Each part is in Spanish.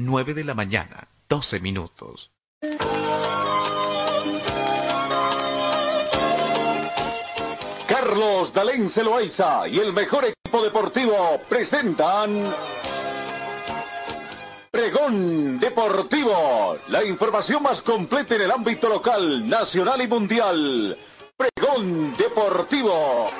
9 de la mañana, 12 minutos. Carlos Dalén Celoaiza y el mejor equipo deportivo presentan Pregón Deportivo, la información más completa en el ámbito local, nacional y mundial. Pregón Deportivo.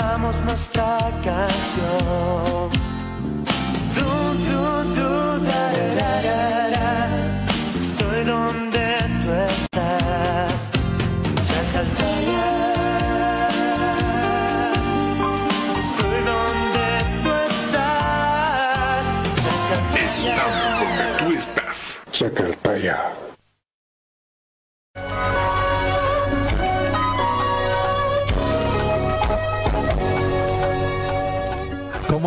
Cantamos nuestra canción. Du, du, du, da, da, da, da, da. Estoy donde tú estás, Chacaltaya. Estoy donde tú estás, Chacaltaya. donde tú estás. Chacaltaya.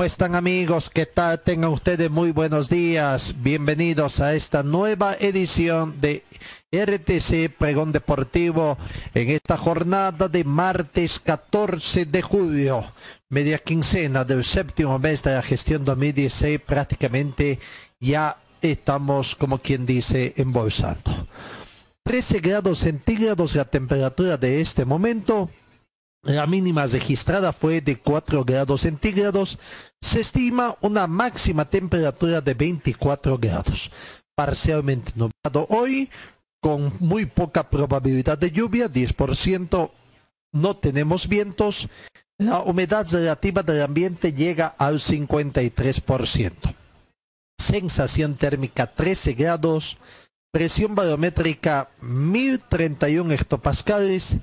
¿Cómo están amigos? ¿Qué tal? Tengan ustedes muy buenos días. Bienvenidos a esta nueva edición de RTC Pregón Deportivo en esta jornada de martes 14 de julio, media quincena del séptimo mes de la gestión 2016. Prácticamente ya estamos, como quien dice, embolsando. 13 grados centígrados la temperatura de este momento. La mínima registrada fue de 4 grados centígrados. Se estima una máxima temperatura de 24 grados. Parcialmente nublado hoy, con muy poca probabilidad de lluvia, 10%. No tenemos vientos. La humedad relativa del ambiente llega al 53%. Sensación térmica 13 grados. Presión barométrica 1031 hectopascales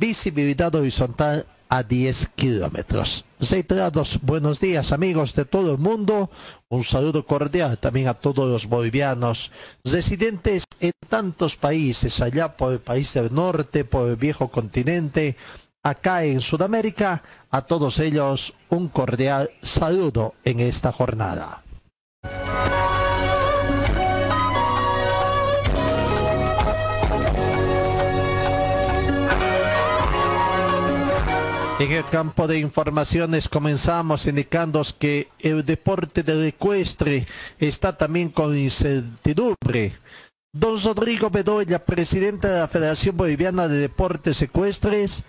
visibilidad horizontal a 10 kilómetros. Reiterados, buenos días amigos de todo el mundo, un saludo cordial también a todos los bolivianos residentes en tantos países, allá por el país del norte, por el viejo continente, acá en Sudamérica, a todos ellos un cordial saludo en esta jornada. En el campo de informaciones comenzamos indicando que el deporte del ecuestre está también con incertidumbre. Don Rodrigo Bedoya, presidente de la Federación Boliviana de Deportes Ecuestres,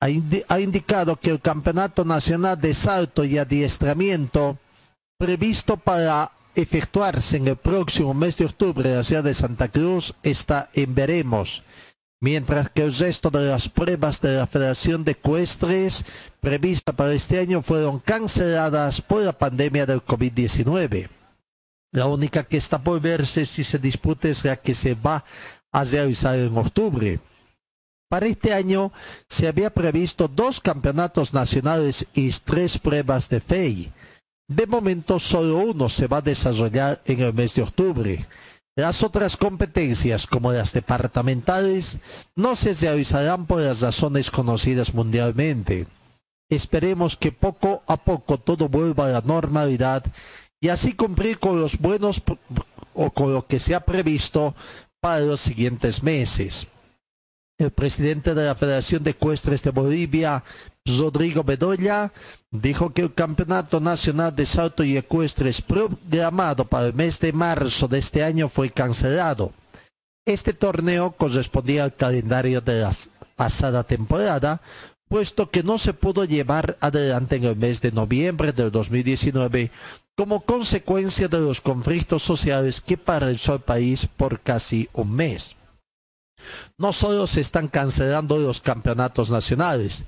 ha, ha indicado que el Campeonato Nacional de Salto y Adiestramiento, previsto para efectuarse en el próximo mes de octubre en la ciudad de Santa Cruz, está en veremos mientras que el resto de las pruebas de la Federación de Ecuestres prevista para este año fueron canceladas por la pandemia del COVID-19. La única que está por verse si se disputa es la que se va a realizar en octubre. Para este año se había previsto dos campeonatos nacionales y tres pruebas de FEI. De momento solo uno se va a desarrollar en el mes de octubre. Las otras competencias, como las departamentales, no se realizarán por las razones conocidas mundialmente. Esperemos que poco a poco todo vuelva a la normalidad y así cumplir con los buenos o con lo que se ha previsto para los siguientes meses. El presidente de la Federación de Ecuestres de Bolivia, Rodrigo Bedoya, dijo que el Campeonato Nacional de Salto y Ecuestres programado para el mes de marzo de este año fue cancelado. Este torneo correspondía al calendario de la pasada temporada, puesto que no se pudo llevar adelante en el mes de noviembre del 2019 como consecuencia de los conflictos sociales que paralizó el país por casi un mes. No solo se están cancelando los campeonatos nacionales,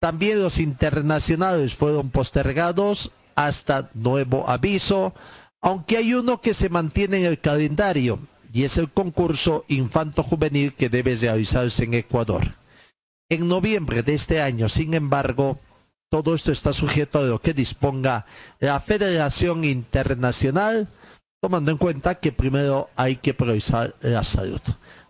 también los internacionales fueron postergados hasta nuevo aviso, aunque hay uno que se mantiene en el calendario y es el concurso infanto juvenil que debe realizarse en Ecuador. En noviembre de este año, sin embargo, todo esto está sujeto a lo que disponga la Federación Internacional, tomando en cuenta que primero hay que priorizar la salud.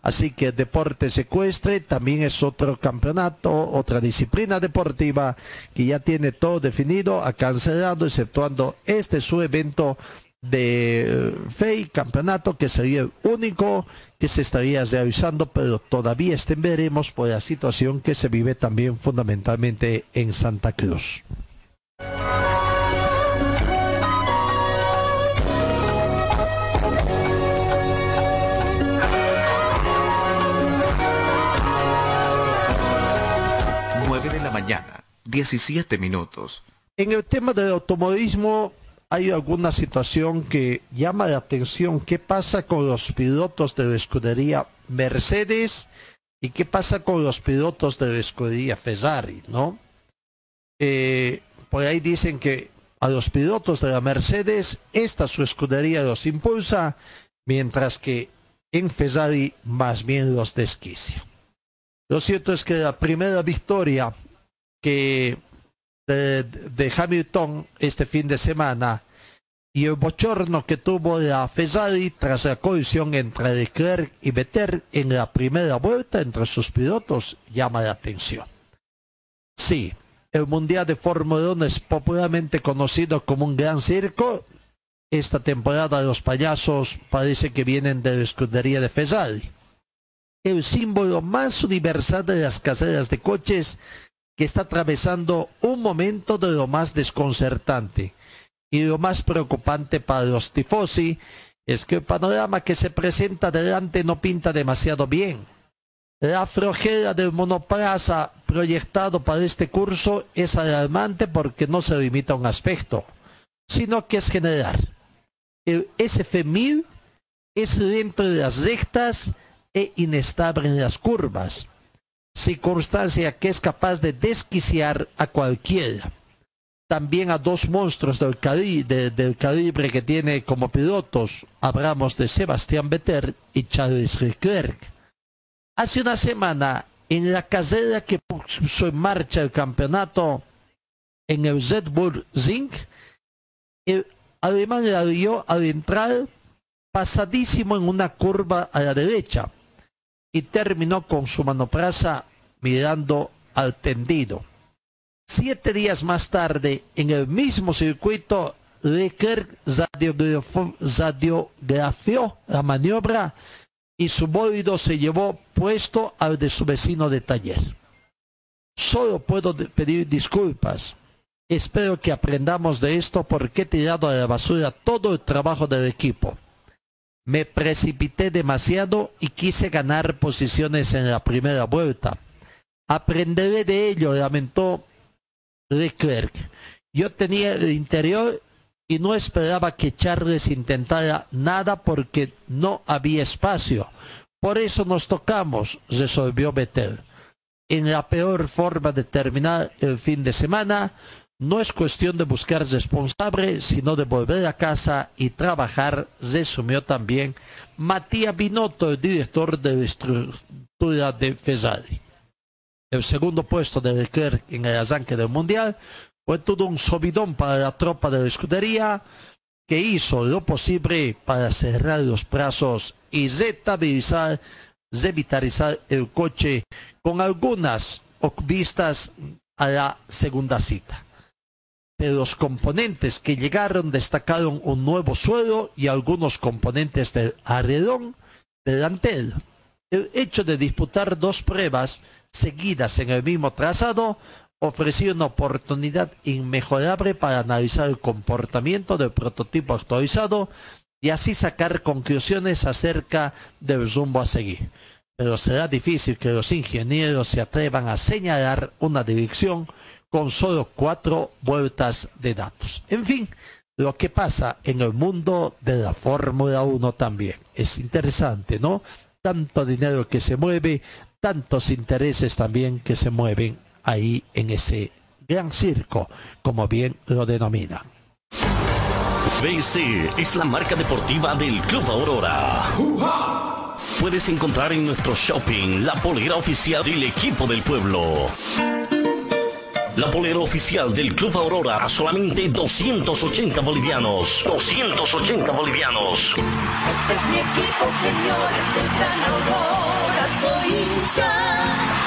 Así que deporte secuestre también es otro campeonato, otra disciplina deportiva que ya tiene todo definido, ha cancelado, exceptuando este su evento de eh, FEI, campeonato que sería el único que se estaría realizando, pero todavía estén veremos por la situación que se vive también fundamentalmente en Santa Cruz. Mañana, 17 minutos. En el tema del automovilismo hay alguna situación que llama la atención. ¿Qué pasa con los pilotos de la escudería Mercedes y qué pasa con los pilotos de la escudería Ferrari, no? Eh, por ahí dicen que a los pilotos de la Mercedes esta su escudería los impulsa, mientras que en Ferrari más bien los desquicia. Lo cierto es que la primera victoria que de, Hamilton este fin de semana y el bochorno que tuvo la Ferrari tras la colisión entre Leclerc y Vettel en la primera vuelta entre sus pilotos llama la atención. Sí, el Mundial de Fórmula 1 es popularmente conocido como un gran circo. Esta temporada los payasos parece que vienen de la escudería de Ferrari el símbolo más universal de las caseras de coches que está atravesando un momento de lo más desconcertante y lo más preocupante para los tifosi es que el panorama que se presenta delante no pinta demasiado bien. La flojera del monoplaza proyectado para este curso es alarmante porque no se limita a un aspecto, sino que es general. El SF1000 es dentro de las rectas e inestable en las curvas, circunstancia que es capaz de desquiciar a cualquiera. También a dos monstruos del, calibre que tiene como pilotos, hablamos de Sebastián Vettel y Charles Leclerc. Hace una semana, en la carrera que puso en marcha el campeonato en el Red Zinc, el alemán la dio al entrar pasadísimo en una curva a la derecha y terminó con su monoplaza mirando al tendido. Siete días más tarde, en el mismo circuito, Leclerc radiografió la maniobra y su bólido se llevó puesto al de su vecino de taller. Solo puedo pedir disculpas. Espero que aprendamos de esto porque he tirado a la basura todo el trabajo del equipo. Me precipité demasiado y quise ganar posiciones en la primera vuelta. Aprenderé de ello, lamentó Leclerc. Yo tenía el interior y no esperaba que Charles intentara nada porque no había espacio. Por eso nos tocamos, resolvió Vettel. En la peor forma de terminar el fin de semana, no es cuestión de buscar responsable, sino de volver a casa y trabajar, resumió también Matías Binotto, el director de la estructura de Ferrari. El segundo puesto de Leclerc en el arranque del Mundial fue todo un subidón para la tropa de la escudería, que hizo lo posible para cerrar los brazos y revitalizar el coche con algunas vistas a la segunda cita de los componentes que llegaron destacaron un nuevo suelo y algunos componentes del arredón delantero. El hecho de disputar dos pruebas seguidas en el mismo trazado ofreció una oportunidad inmejorable para analizar el comportamiento del prototipo actualizado y así sacar conclusiones acerca del rumbo a seguir. Pero será difícil que los ingenieros se atrevan a señalar una dirección con solo cuatro vueltas de datos. En fin, lo que pasa en el mundo de la Fórmula 1 también. Es interesante, ¿no? Tanto dinero que se mueve, tantos intereses también que se mueven ahí en ese gran circo, como bien lo denominan. BC es la marca deportiva del Club Aurora. Puedes encontrar en nuestro shopping la polera oficial del equipo del pueblo. La polera oficial del Club Aurora a solamente 280 bolivianos. 280 bolivianos. Este es mi equipo, señores.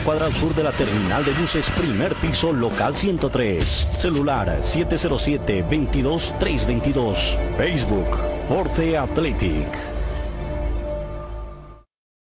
cuadra al sur de la terminal de buses, primer piso, local 103. Celular 707-22322. Facebook, Forte Athletic.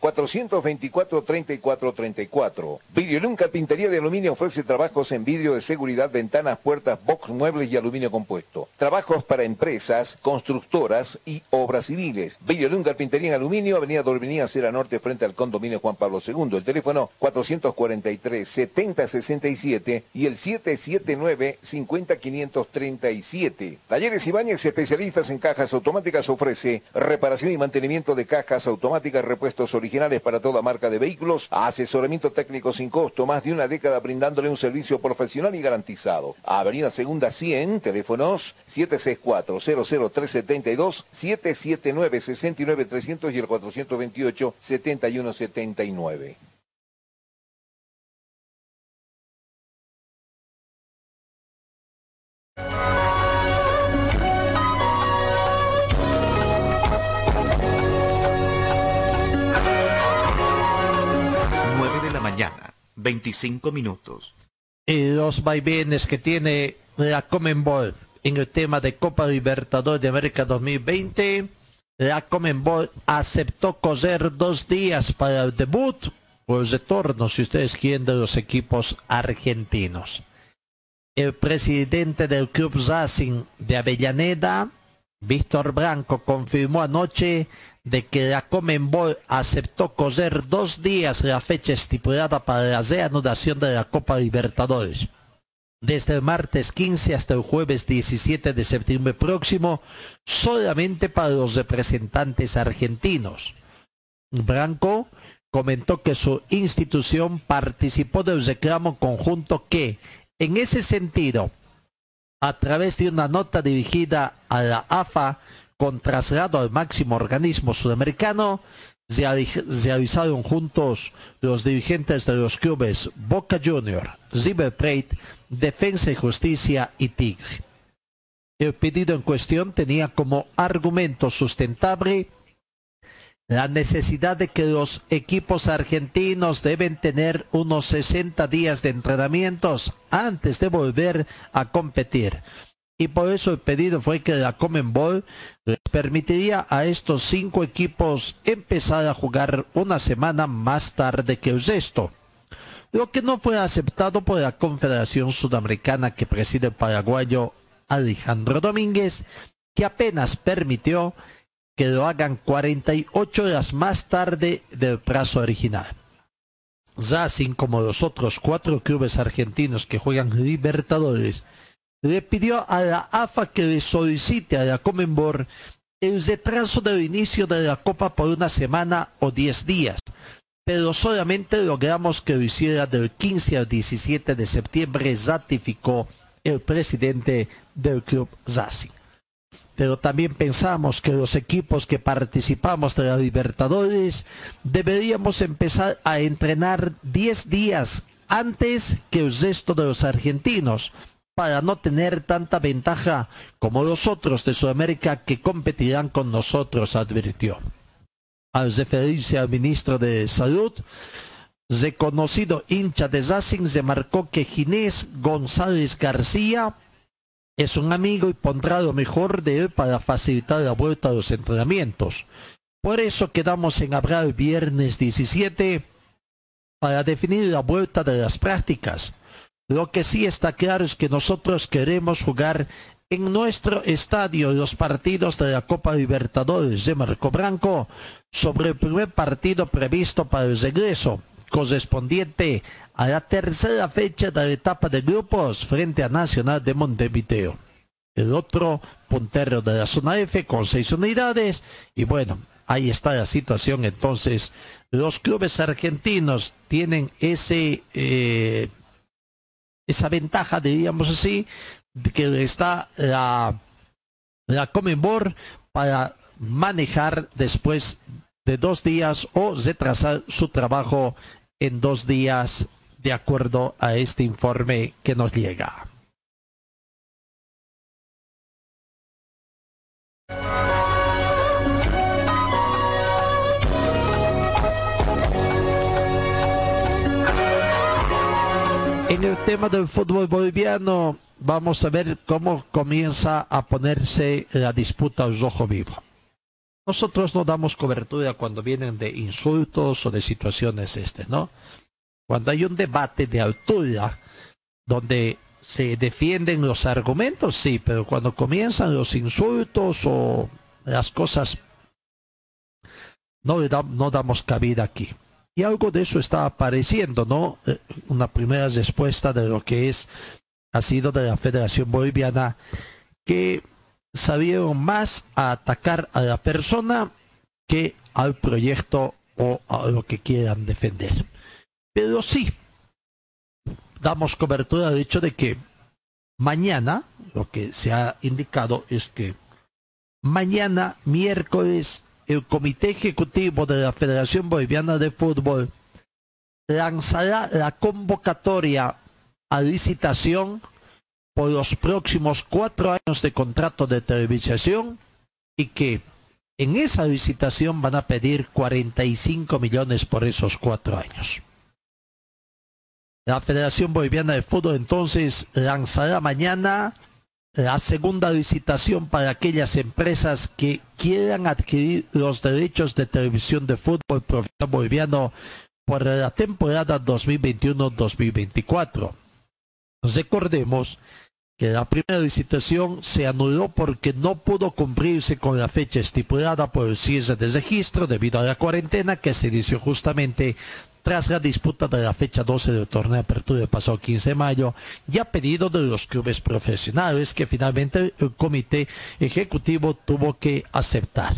424-3434. Videolum Carpintería de Aluminio ofrece trabajos en vidrio de seguridad, ventanas, puertas, box, muebles y aluminio compuesto. Trabajos para empresas, constructoras y obras civiles. Videolum Carpintería en Aluminio, Avenida Dorminía, Cera Norte, frente al condominio Juan Pablo II. El teléfono 443-7067 y el 779-50537. Talleres Ibáñez, especialistas en cajas automáticas, ofrece reparación y mantenimiento de cajas automáticas, repuestos originales para toda marca de vehículos, asesoramiento técnico sin costo, más de una década brindándole un servicio profesional y garantizado. Avenida Segunda 100, teléfonos 764-00372, 779-69300 y el 428-7179. 25 minutos. Los vaivenes que tiene la Comenbol en el tema de Copa Libertadores de América 2020, la Comenbol aceptó coser dos días para el debut o el retorno, si ustedes quieren, de los equipos argentinos. El presidente del Club Racing de Avellaneda, Víctor Blanco, confirmó anoche de que la Comenbol aceptó coser dos días la fecha estipulada para la reanudación de la Copa Libertadores. Desde el martes 15 hasta el jueves 17 de septiembre próximo, solamente para los representantes argentinos. Blanco comentó que su institución participó del reclamo conjunto que, en ese sentido, a través de una nota dirigida a la AFA con traslado al máximo organismo sudamericano, realizaron juntos los dirigentes de los clubes Boca Junior, River Plate, Defensa y Justicia y Tigre. El pedido en cuestión tenía como argumento sustentable la necesidad de que los equipos argentinos deben tener unos 60 días de entrenamientos antes de volver a competir. Y por eso el pedido fue que la Comenbol les permitiría a estos cinco equipos empezar a jugar una semana más tarde que el resto. Lo que no fue aceptado por la Confederación Sudamericana que preside el paraguayo Alejandro Domínguez, que apenas permitió que lo hagan 48 horas más tarde del plazo original. Racing, como los otros cuatro clubes argentinos que juegan Libertadores, le pidió a la AFA que le solicite a la Comenbor el retraso del inicio de la Copa por una semana o diez días, pero solamente logramos que lo hiciera del 15 al 17 de septiembre, ratificó el presidente del club Racing. Pero también pensamos que los equipos que participamos de la Libertadores deberíamos empezar a entrenar 10 días antes que el resto de los argentinos para no tener tanta ventaja como los otros de Sudamérica que competirán con nosotros, advirtió. Al referirse al ministro de Salud, reconocido hincha de Racing, se marcó que Ginés González García es un amigo y pondrá lo mejor de él para facilitar la vuelta a los entrenamientos. Por eso quedamos en hablar el viernes 17 para definir la vuelta de las prácticas. Lo que sí está claro es que nosotros queremos jugar en nuestro estadio los partidos de la Copa Libertadores de Marco Branco sobre el primer partido previsto para el regreso, correspondiente a la tercera fecha de la etapa de grupos frente a Nacional de Montevideo. El otro puntero de la zona F con seis unidades y bueno, ahí está la situación. Entonces, los clubes argentinos tienen ese eh, esa ventaja, diríamos así, que está la, la Comenbor para manejar después de dos días o retrasar su trabajo en dos días de acuerdo a este informe que nos llega. En el tema del fútbol boliviano, vamos a ver cómo comienza a ponerse la disputa al rojo vivo. Nosotros no damos cobertura cuando vienen de insultos o de situaciones este, ¿no? cuando hay un debate de altura donde se defienden los argumentos, sí, pero cuando comienzan los insultos o las cosas, no, no damos cabida aquí. Y algo de eso está apareciendo, ¿no? Eh, una primera respuesta de lo que es, ha sido de la Federación Boliviana, que sabieron más a atacar a la persona que al proyecto o a lo que quieran defender. Pero sí, damos cobertura al hecho de que mañana, lo que se ha indicado es que mañana, miércoles, el Comité Ejecutivo de la Federación Boliviana de Fútbol lanzará la convocatoria a licitación por los próximos cuatro años de contrato de televisación y que en esa licitación van a pedir 45 millones por esos cuatro años. La Federación Boliviana de Fútbol entonces lanzará mañana la segunda licitación para aquellas empresas que quieran adquirir los derechos de televisión de fútbol profesional boliviano por la temporada 2021-2024. Recordemos que la primera licitación se anuló porque no pudo cumplirse con la fecha estipulada por el cierre de registro debido a la cuarentena que se inició justamente tras la disputa de la fecha 12 del torneo de apertura del pasado 15 de mayo y a pedido de los clubes profesionales que finalmente el comité ejecutivo tuvo que aceptar.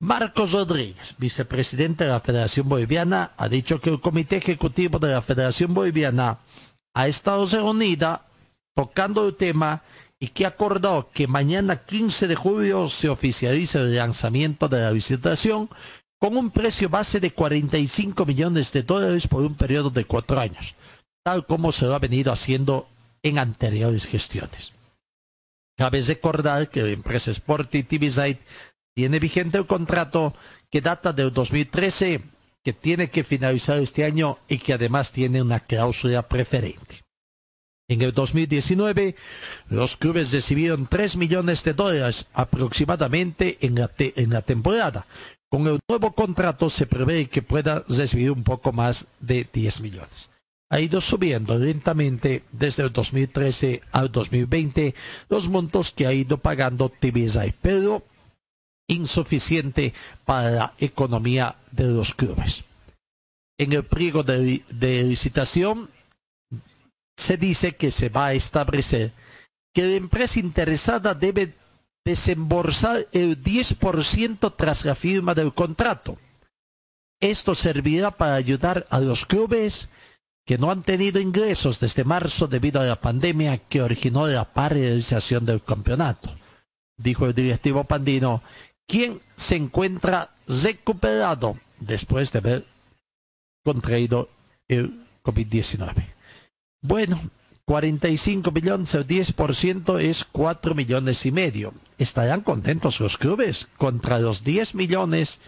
Marcos Rodríguez, vicepresidente de la Federación Boliviana, ha dicho que el comité ejecutivo de la Federación Boliviana ha estado reunida tocando el tema y que ha acordado que mañana 15 de julio se oficialice el lanzamiento de la licitación con un precio base de 45 millones de dólares por un periodo de cuatro años, tal como se lo ha venido haciendo en anteriores gestiones. Cabe recordar que la empresa Sporty TVSide tiene vigente un contrato que data del 2013, que tiene que finalizar este año y que además tiene una cláusula preferente. En el 2019, los clubes recibieron 3 millones de dólares aproximadamente en la temporada. Con el nuevo contrato se prevé que pueda recibir un poco más de 10 millones ha ido subiendo lentamente desde el 2013 al 2020 los montos que ha ido pagando TVSI, pero insuficiente para la economía de los clubes. En el pliego de, licitación se dice que se va a establecer que la empresa interesada debe desembolsar el 10% tras la firma del contrato. Esto servirá para ayudar a los clubes que no han tenido ingresos desde marzo debido a la pandemia que originó la paralización del campeonato, dijo el directivo pandino, quien se encuentra recuperado después de haber contraído el COVID-19. Bueno, 45 millones, el 10% es 4 millones y medio. ¿Estarán contentos los clubes contra los 10 millones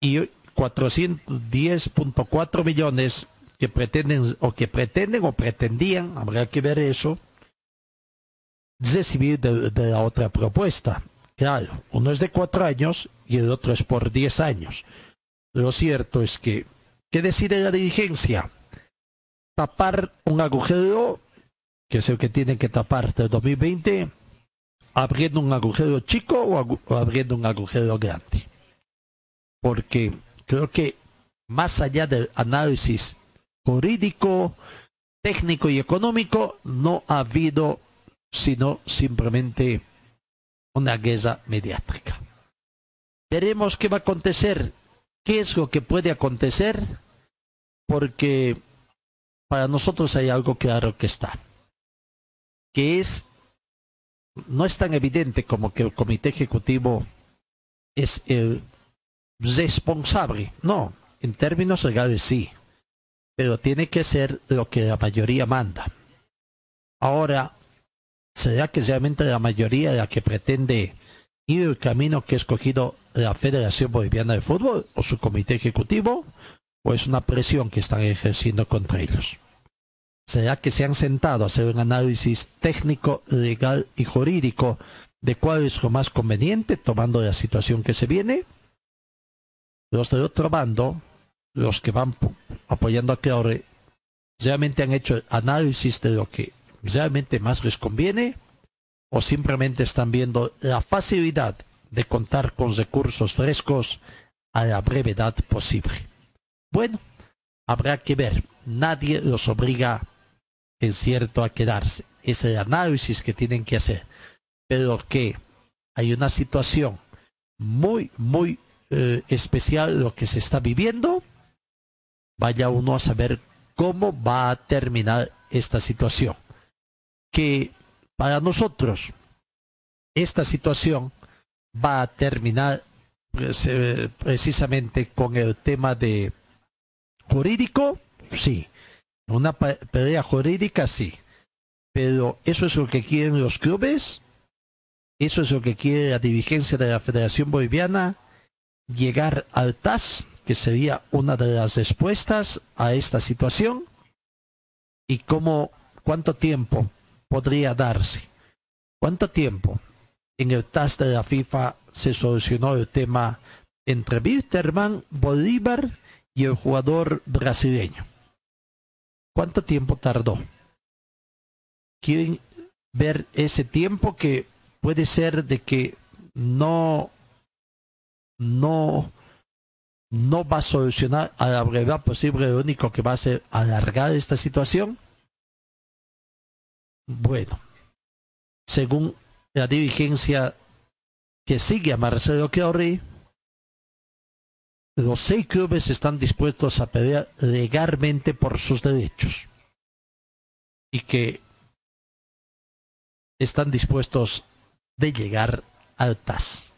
y 410.4 millones que pretenden o que pretenden o pretendían, habrá que ver eso, recibir de, la otra propuesta. Claro, uno es de cuatro años y el otro es por diez años. Lo cierto es que, ¿qué decide la dirigencia? Tapar un agujero, que es el que tiene que tapar del 2020, abriendo un agujero chico o abriendo un agujero grande. Porque creo que más allá del análisis jurídico, técnico y económico, no ha habido sino simplemente una guerra mediática. Veremos qué va a acontecer, qué es lo que puede acontecer, porque para nosotros hay algo claro que está, que es, no es tan evidente como que el comité ejecutivo es el responsable, no, en términos legales sí, pero tiene que ser lo que la mayoría manda. Ahora, ¿será que realmente la mayoría la que pretende ir el camino que ha escogido la Federación Boliviana de Fútbol o su comité ejecutivo? ¿O es una presión que están ejerciendo contra ellos? ¿Será que se han sentado a hacer un análisis técnico, legal y jurídico de cuál es lo más conveniente tomando la situación que se viene? Los de otro bando los que van apoyando a Claure realmente han hecho análisis de lo que realmente más les conviene o simplemente están viendo la facilidad de contar con recursos frescos a la brevedad posible. Bueno, habrá que ver. Nadie los obliga, en cierto, a quedarse. Es el análisis que tienen que hacer. Pero que hay una situación muy, muy eh, especial lo que se está viviendo vaya uno a saber cómo va a terminar esta situación. Que para nosotros esta situación va a terminar pues, eh, precisamente con el tema de jurídico, sí. Una pelea jurídica, sí. Pero eso es lo que quieren los clubes, eso es lo que quiere la dirigencia de la Federación Boliviana, llegar al TAS que sería una de las respuestas a esta situación y cómo cuánto tiempo podría darse. ¿Cuánto tiempo? En el TAS de la FIFA se solucionó el tema entre Wilterman, Bolívar y el jugador brasileño. ¿Cuánto tiempo tardó? Quieren ver ese tiempo que puede ser de que no no no va a solucionar a la brevedad posible, lo único que va a hacer alargar esta situación? Bueno, según la dirigencia que sigue a Marcelo Chiorri, los seis clubes están dispuestos a pelear legalmente por sus derechos y que están dispuestos de llegar al TAS.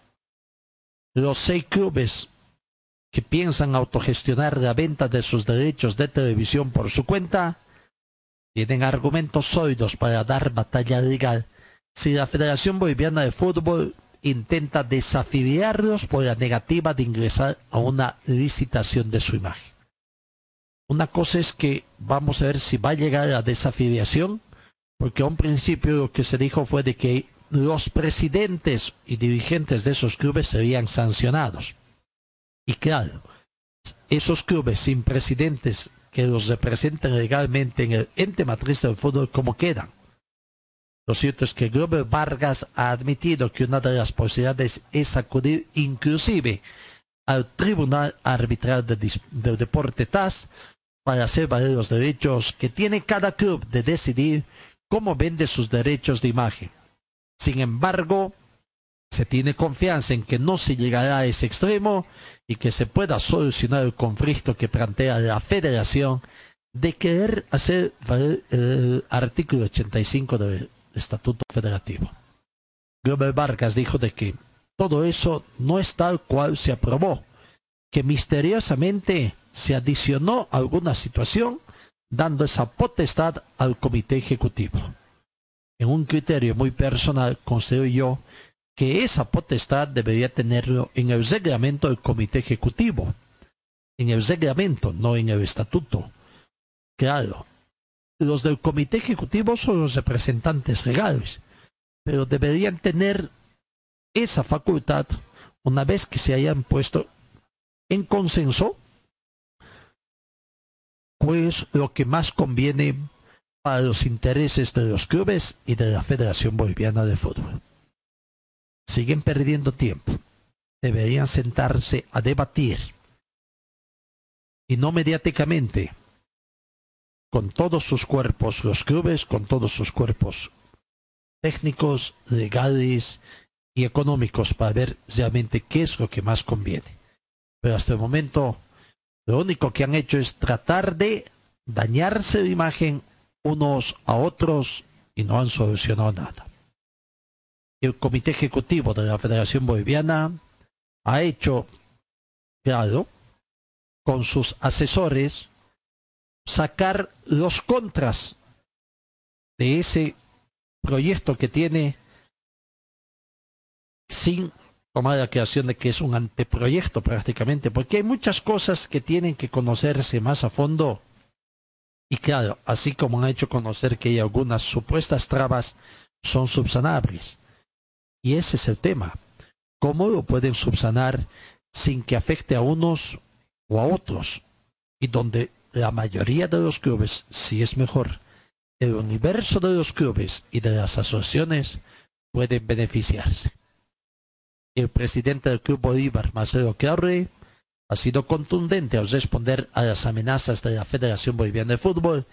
Los seis clubes que piensan autogestionar la venta de sus derechos de televisión por su cuenta, tienen argumentos sólidos para dar batalla legal si la Federación Boliviana de Fútbol intenta desafiliarlos por la negativa de ingresar a una licitación de su imagen. Una cosa es que vamos a ver si va a llegar a la desafiliación, porque a un principio lo que se dijo fue de que los presidentes y dirigentes de esos clubes serían sancionados. Y claro, esos clubes sin presidentes que los representen legalmente en el ente matriz del fútbol, ¿cómo quedan? Lo cierto es que Glover Vargas ha admitido que una de las posibilidades es acudir inclusive al Tribunal Arbitral del Deporte TAS para hacer valer los derechos que tiene cada club de decidir cómo vende sus derechos de imagen. Sin embargo, se tiene confianza en que no se llegará a ese extremo y que se pueda solucionar el conflicto que plantea la federación de querer hacer valer el artículo 85 del Estatuto Federativo. Glover Vargas dijo de que todo eso no es tal cual se aprobó, que misteriosamente se adicionó alguna situación dando esa potestad al comité ejecutivo. En un criterio muy personal considero yo que esa potestad debería tenerlo en el reglamento del comité ejecutivo, en el reglamento, no en el estatuto. Claro, los del comité ejecutivo son los representantes legales, pero deberían tener esa facultad una vez que se hayan puesto en consenso pues lo que más conviene para los intereses de los clubes y de la Federación Boliviana de Fútbol. Siguen perdiendo tiempo. Deberían sentarse a debatir y no mediáticamente con todos sus cuerpos, los clubes con todos sus cuerpos técnicos, legales y económicos para ver realmente qué es lo que más conviene. Pero hasta el momento lo único que han hecho es tratar de dañarse de imagen unos a otros y no han solucionado nada. El Comité Ejecutivo de la Federación Boliviana ha hecho, claro, con sus asesores, sacar los contras de ese proyecto que tiene sin tomar la creación de que es un anteproyecto prácticamente, porque hay muchas cosas que tienen que conocerse más a fondo. Y claro, así como han hecho conocer que hay algunas supuestas trabas, son subsanables. Y ese es el tema. ¿Cómo lo pueden subsanar sin que afecte a unos o a otros? Y donde la mayoría de los clubes, si es mejor, el universo de los clubes y de las asociaciones pueden beneficiarse. El presidente del Club Bolívar, Marcelo Claure, ha sido contundente al responder a las amenazas de la Federación Boliviana de Fútbol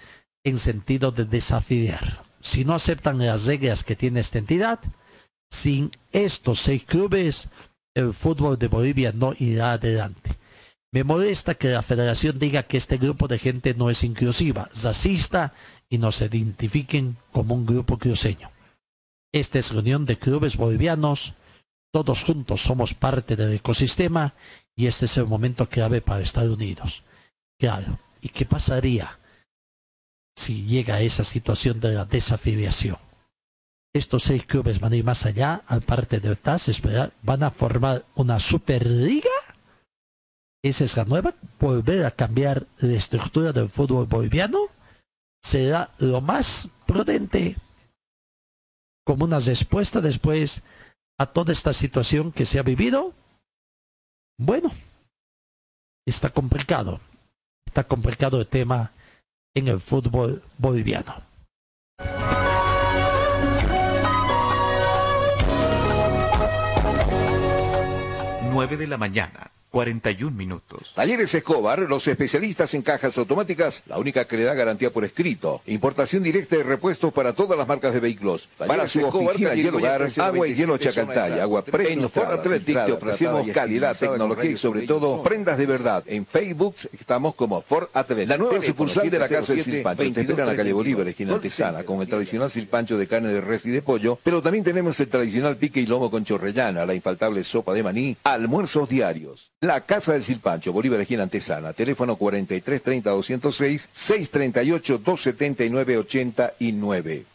en sentido de desafiar. Si no aceptan las reglas que tiene esta entidad, sin estos seis clubes, el fútbol de Bolivia no irá adelante. Me molesta que la federación diga que este grupo de gente no es inclusiva, racista y no se identifiquen como un grupo cruceño. Esta es reunión de clubes bolivianos todos juntos somos parte del ecosistema y este es el momento clave para Estados Unidos. Claro, ¿y qué pasaría si llega a esa situación de la desafiliación? Estos seis clubes van a ir más allá, aparte del TAS, esperar, van a formar una superliga. Es la nueva, volver a cambiar la estructura del fútbol boliviano será lo más prudente como una respuesta después a toda esta situación que se ha vivido? Bueno, está complicado. Está complicado el tema en el fútbol boliviano. Nueve de la mañana. 41 minutos. Talleres Escobar, los especialistas en cajas automáticas, la única que le da garantía por escrito. Importación directa de repuestos para todas las marcas de vehículos. para su oficina y hogar, agua y hielo Chacantay, agua En Ford Athletic te ofrecemos calidad, tecnología y sobre todo prendas de verdad. En Facebook estamos como Ford Athletic. La nueva sucursal de la Casa del Silpancho te espera en la calle Bolívar, esquina Antesana, con el tradicional silpancho de carne de res y de pollo, pero también tenemos el tradicional pique y lomo con chorrellana, la infaltable sopa de maní, almuerzos diarios. La Casa del Silpancho, Bolívar Esquina Antesana, teléfono 43 30 206, 638 279 89.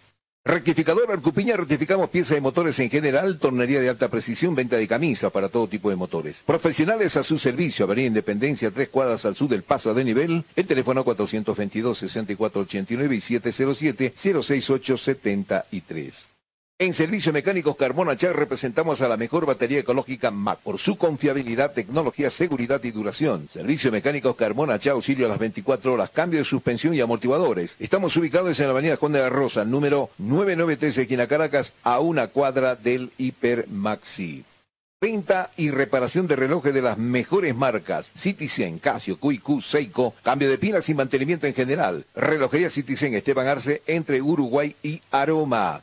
Rectificador Arcupiña, rectificamos piezas de motores en general, tornería de alta precisión, venta de camisas para todo tipo de motores. Profesionales a su servicio, Avenida Independencia, tres cuadras al sur del paso de nivel, el teléfono 422-6489 y 707-06873. En Servicio Mecánicos Carbona Char representamos a la mejor batería ecológica MAC por su confiabilidad, tecnología, seguridad y duración. Servicio Mecánicos Carbona Char auxilio a las 24 horas, cambio de suspensión y amortiguadores. Estamos ubicados en la avenida Juan de la Rosa, número 993, esquina Caracas, a una cuadra del Hiper Maxi. Venta y reparación de relojes de las mejores marcas. Citizen, Casio, QQ, Seiko. Cambio de pilas y mantenimiento en general. Relojería Citizen Esteban Arce entre Uruguay y Aroma.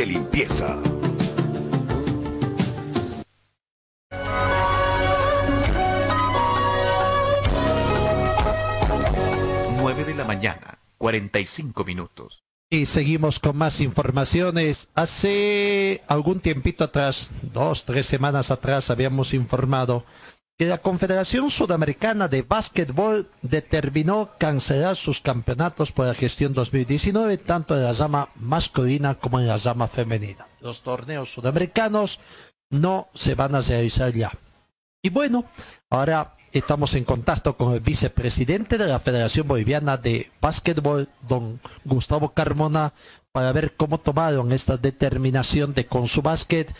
de limpieza! 9 de la mañana, 45 minutos. Y seguimos con más informaciones. Hace algún tiempito atrás, dos, tres semanas atrás, habíamos informado que la Confederación Sudamericana de Básquetbol determinó cancelar sus campeonatos por la gestión 2019, tanto en la rama masculina como en la rama femenina. Los torneos sudamericanos no se van a realizar ya. Y bueno, ahora estamos en contacto con el vicepresidente de la Federación Boliviana de Básquetbol, don Gustavo Carmona, para ver cómo tomaron esta determinación de con su básquet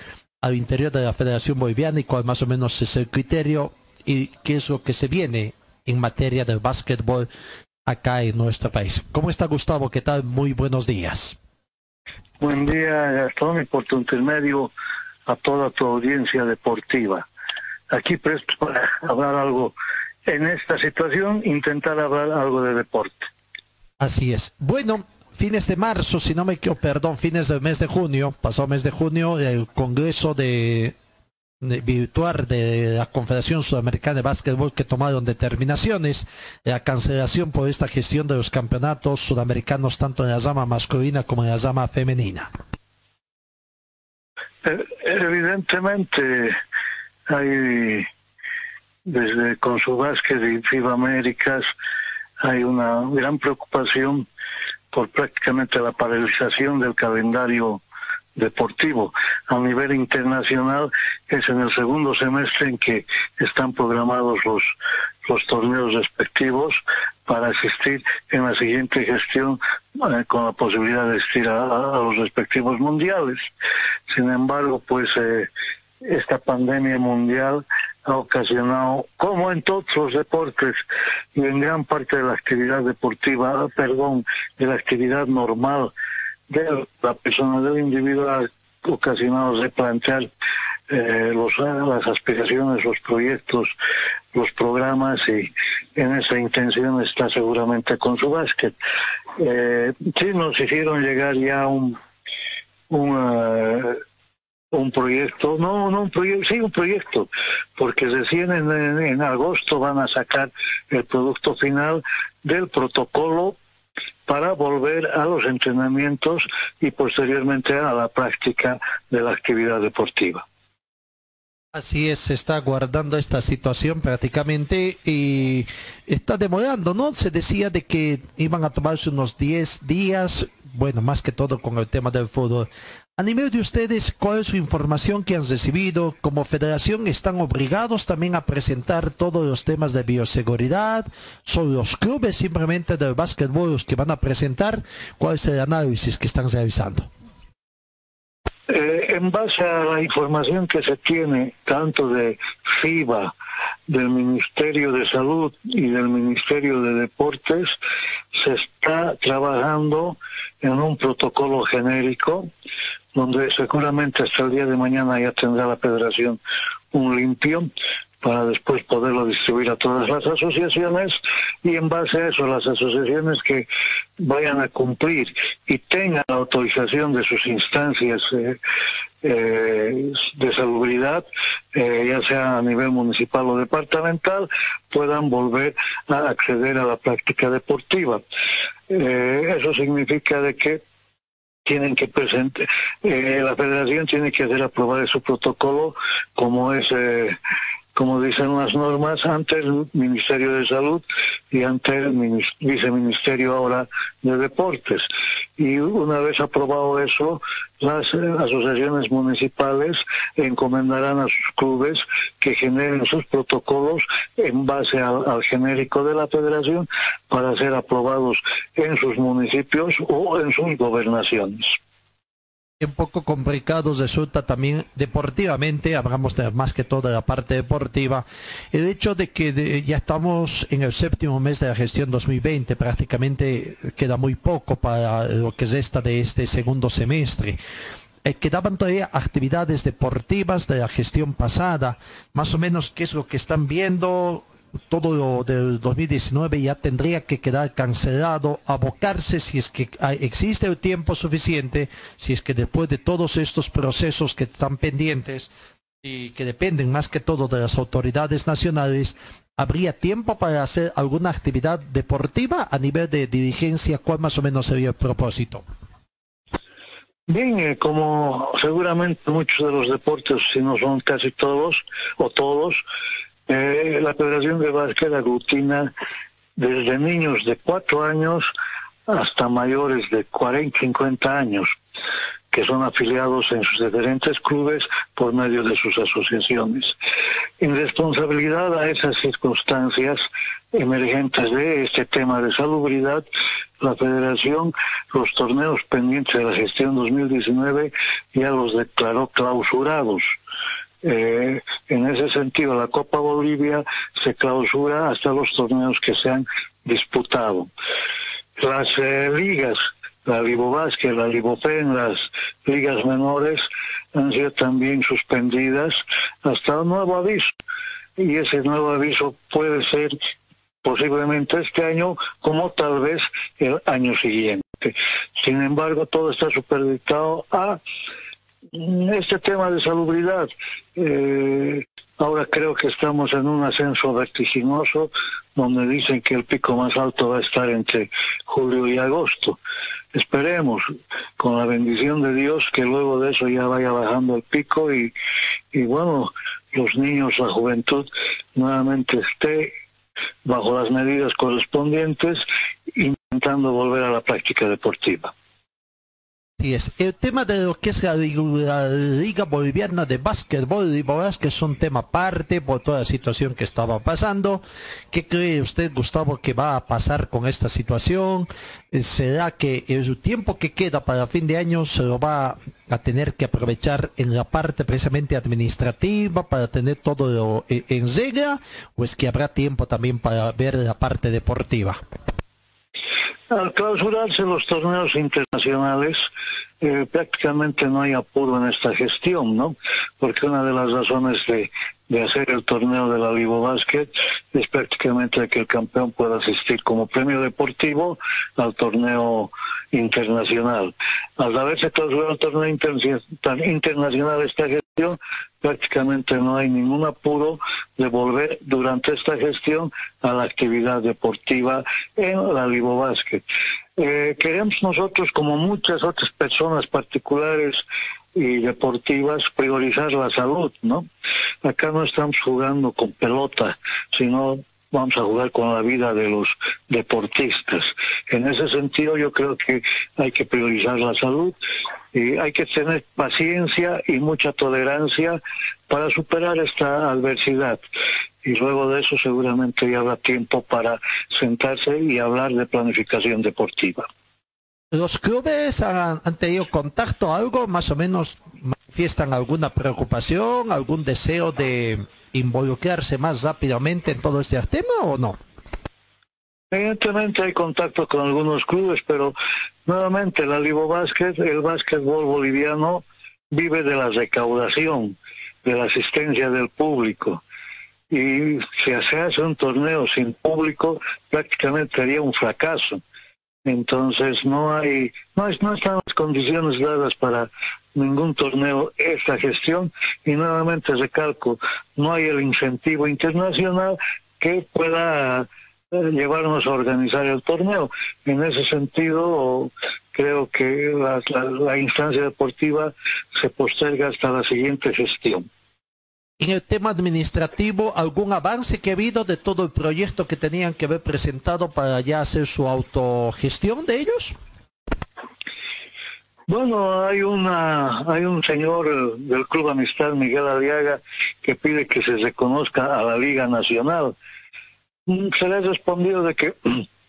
al interior de la Federación Boliviana y cuál más o menos es el criterio y qué es lo que se viene en materia del básquetbol acá en nuestro país. ¿Cómo está Gustavo? ¿Qué tal? Muy buenos días. Buen día, Gastón, y por tu intermedio a toda tu audiencia deportiva. Aquí presto para hablar algo en esta situación, intentar hablar algo de deporte. Así es. Bueno, fines de marzo, si no me equivoco, perdón, fines del mes de junio, pasó mes de junio, el Congreso de, de virtual de la Confederación Sudamericana de Básquetbol que tomaron determinaciones, la cancelación por esta gestión de los campeonatos sudamericanos tanto en la rama masculina como en la rama femenina. Eh, Evidentemente hay desde con su básquet y FIBA Américas hay una gran preocupación por prácticamente la paralización del calendario deportivo. A nivel internacional es en el segundo semestre en que están programados los, los torneos respectivos para asistir en la siguiente gestión eh, con la posibilidad de asistir a, los respectivos mundiales. Sin embargo, pues eh, esta pandemia mundial ha ocasionado, como en todos los deportes y en gran parte de la actividad deportiva, perdón, de la actividad normal de la persona, del individuo, ha ocasionado replantear eh, los, las aspiraciones, los proyectos, los programas y en esa intención está seguramente con su básquet. Eh, sí nos hicieron llegar ya un, un eh, un proyecto, no, no un proyecto, sí un proyecto, porque recién en, agosto van a sacar el producto final del protocolo para volver a los entrenamientos y posteriormente a la práctica de la actividad deportiva. Así es, se está guardando esta situación prácticamente y está demorando, ¿no? Se decía de que iban a tomarse unos 10 días, bueno, más que todo con el tema del fútbol. A nivel de ustedes, ¿cuál es su información que han recibido? Como federación, ¿están obligados también a presentar todos los temas de bioseguridad? ¿Son los clubes simplemente del básquetbol los que van a presentar? ¿Cuál es el análisis que están realizando? Eh, en base a la información que se tiene tanto de FIBA, del Ministerio de Salud y del Ministerio de Deportes, se está trabajando en un protocolo genérico donde seguramente hasta el día de mañana ya tendrá la federación un limpio para después poderlo distribuir a todas las asociaciones y en base a eso las asociaciones que vayan a cumplir y tengan la autorización de sus instancias eh, eh, de salubridad, eh, ya sea a nivel municipal o departamental, puedan volver a acceder a la práctica deportiva. eso significa de que tienen que presentar, la federación tiene que hacer aprobar su protocolo como es como dicen las normas, ante el Ministerio de Salud y ante el Viceministerio ahora de Deportes. Y una vez aprobado eso, las eh, asociaciones municipales encomendarán a sus clubes que generen sus protocolos en base al genérico de la federación para ser aprobados en sus municipios o en sus gobernaciones un poco complicado resulta también deportivamente, hablamos de más que toda la parte deportiva, el hecho de que ya estamos en el séptimo mes de la gestión 2020, prácticamente queda muy poco para lo que resta de este segundo semestre. Eh, quedaban todavía actividades deportivas de la gestión pasada, más o menos qué es lo que están viendo, todo lo del 2019 ya tendría que quedar cancelado, abocarse si es que existe el tiempo suficiente, si es que después de todos estos procesos que están pendientes y que dependen más que todo de las autoridades nacionales, ¿habría tiempo para hacer alguna actividad deportiva a nivel de dirigencia? ¿Cuál más o menos sería el propósito? Bien, eh, como seguramente muchos de los deportes, si no son casi todos o todos, eh, la Federación de Básquet aglutina desde niños de 4 años hasta mayores de 40, 50 años, que son afiliados en sus diferentes clubes por medio de sus asociaciones. En responsabilidad a esas circunstancias emergentes de este tema de salubridad, la Federación los torneos pendientes de la gestión 2019 ya los declaró clausurados eh, en ese sentido, la Copa Bolivia se clausura hasta los torneos que se han disputado. Las eh, ligas, la Libo la Libopen, las ligas menores han sido también suspendidas hasta un nuevo aviso. Y ese nuevo aviso puede ser posiblemente este año como tal vez el año siguiente. Sin embargo, todo está superdictado a este tema de salubridad, eh, ahora creo que estamos en un ascenso vertiginoso donde dicen que el pico más alto va a estar entre julio y agosto. Esperemos, con la bendición de Dios, que luego de eso ya vaya bajando el pico y, y bueno, los niños, la juventud nuevamente esté bajo las medidas correspondientes, intentando volver a la práctica deportiva. Es. El tema de lo que es la, Liga Boliviana de Básquetbol y que es un tema aparte por toda la situación que estaba pasando. ¿Qué cree usted, Gustavo, que va a pasar con esta situación? Eh, ¿Será que el tiempo que queda para fin de año se lo va a tener que aprovechar en la parte precisamente administrativa para tener todo eh, en regla? ¿O es que habrá tiempo también para ver la parte deportiva? Al clausurarse los torneos internacionales, eh, prácticamente no hay apuro en esta gestión, ¿no? Porque una de las razones de, de hacer el torneo de la Libo Basket es prácticamente que el campeón pueda asistir como premio deportivo al torneo internacional. Al haberse clausurado el torneo internacional esta gestión, prácticamente no hay ningún apuro de volver durante esta gestión a la actividad deportiva en la Libo Basket. Eh, queremos nosotros, como muchas otras personas particulares, y deportivas priorizar la salud, ¿no? Acá no estamos jugando con pelota, sino vamos a jugar con la vida de los deportistas. En ese sentido yo creo que hay que priorizar la salud y hay que tener paciencia y mucha tolerancia para superar esta adversidad. Y luego de eso seguramente ya habrá tiempo para sentarse y hablar de planificación deportiva. ¿Los clubes han, tenido contacto, algo más o menos manifiestan alguna preocupación, algún deseo de involucrarse más rápidamente en todo este tema o no? Evidentemente hay contacto con algunos clubes, pero nuevamente la Libo Básquet, el básquetbol boliviano vive de la recaudación, de la asistencia del público. Y si se hace un torneo sin público, prácticamente sería un fracaso. Entonces no hay, no, no están las condiciones dadas para ningún torneo esta gestión y nuevamente recalco, no hay el incentivo internacional que pueda llevarnos a organizar el torneo. En ese sentido, creo que la instancia deportiva se posterga hasta la siguiente gestión en el tema administrativo algún avance que ha habido de todo el proyecto que tenían que haber presentado para ya hacer su autogestión de ellos? Bueno, hay una hay un señor del Club Amistad Miguel Aliaga que pide que se reconozca a la Liga Nacional. Mm, se le ha respondido de que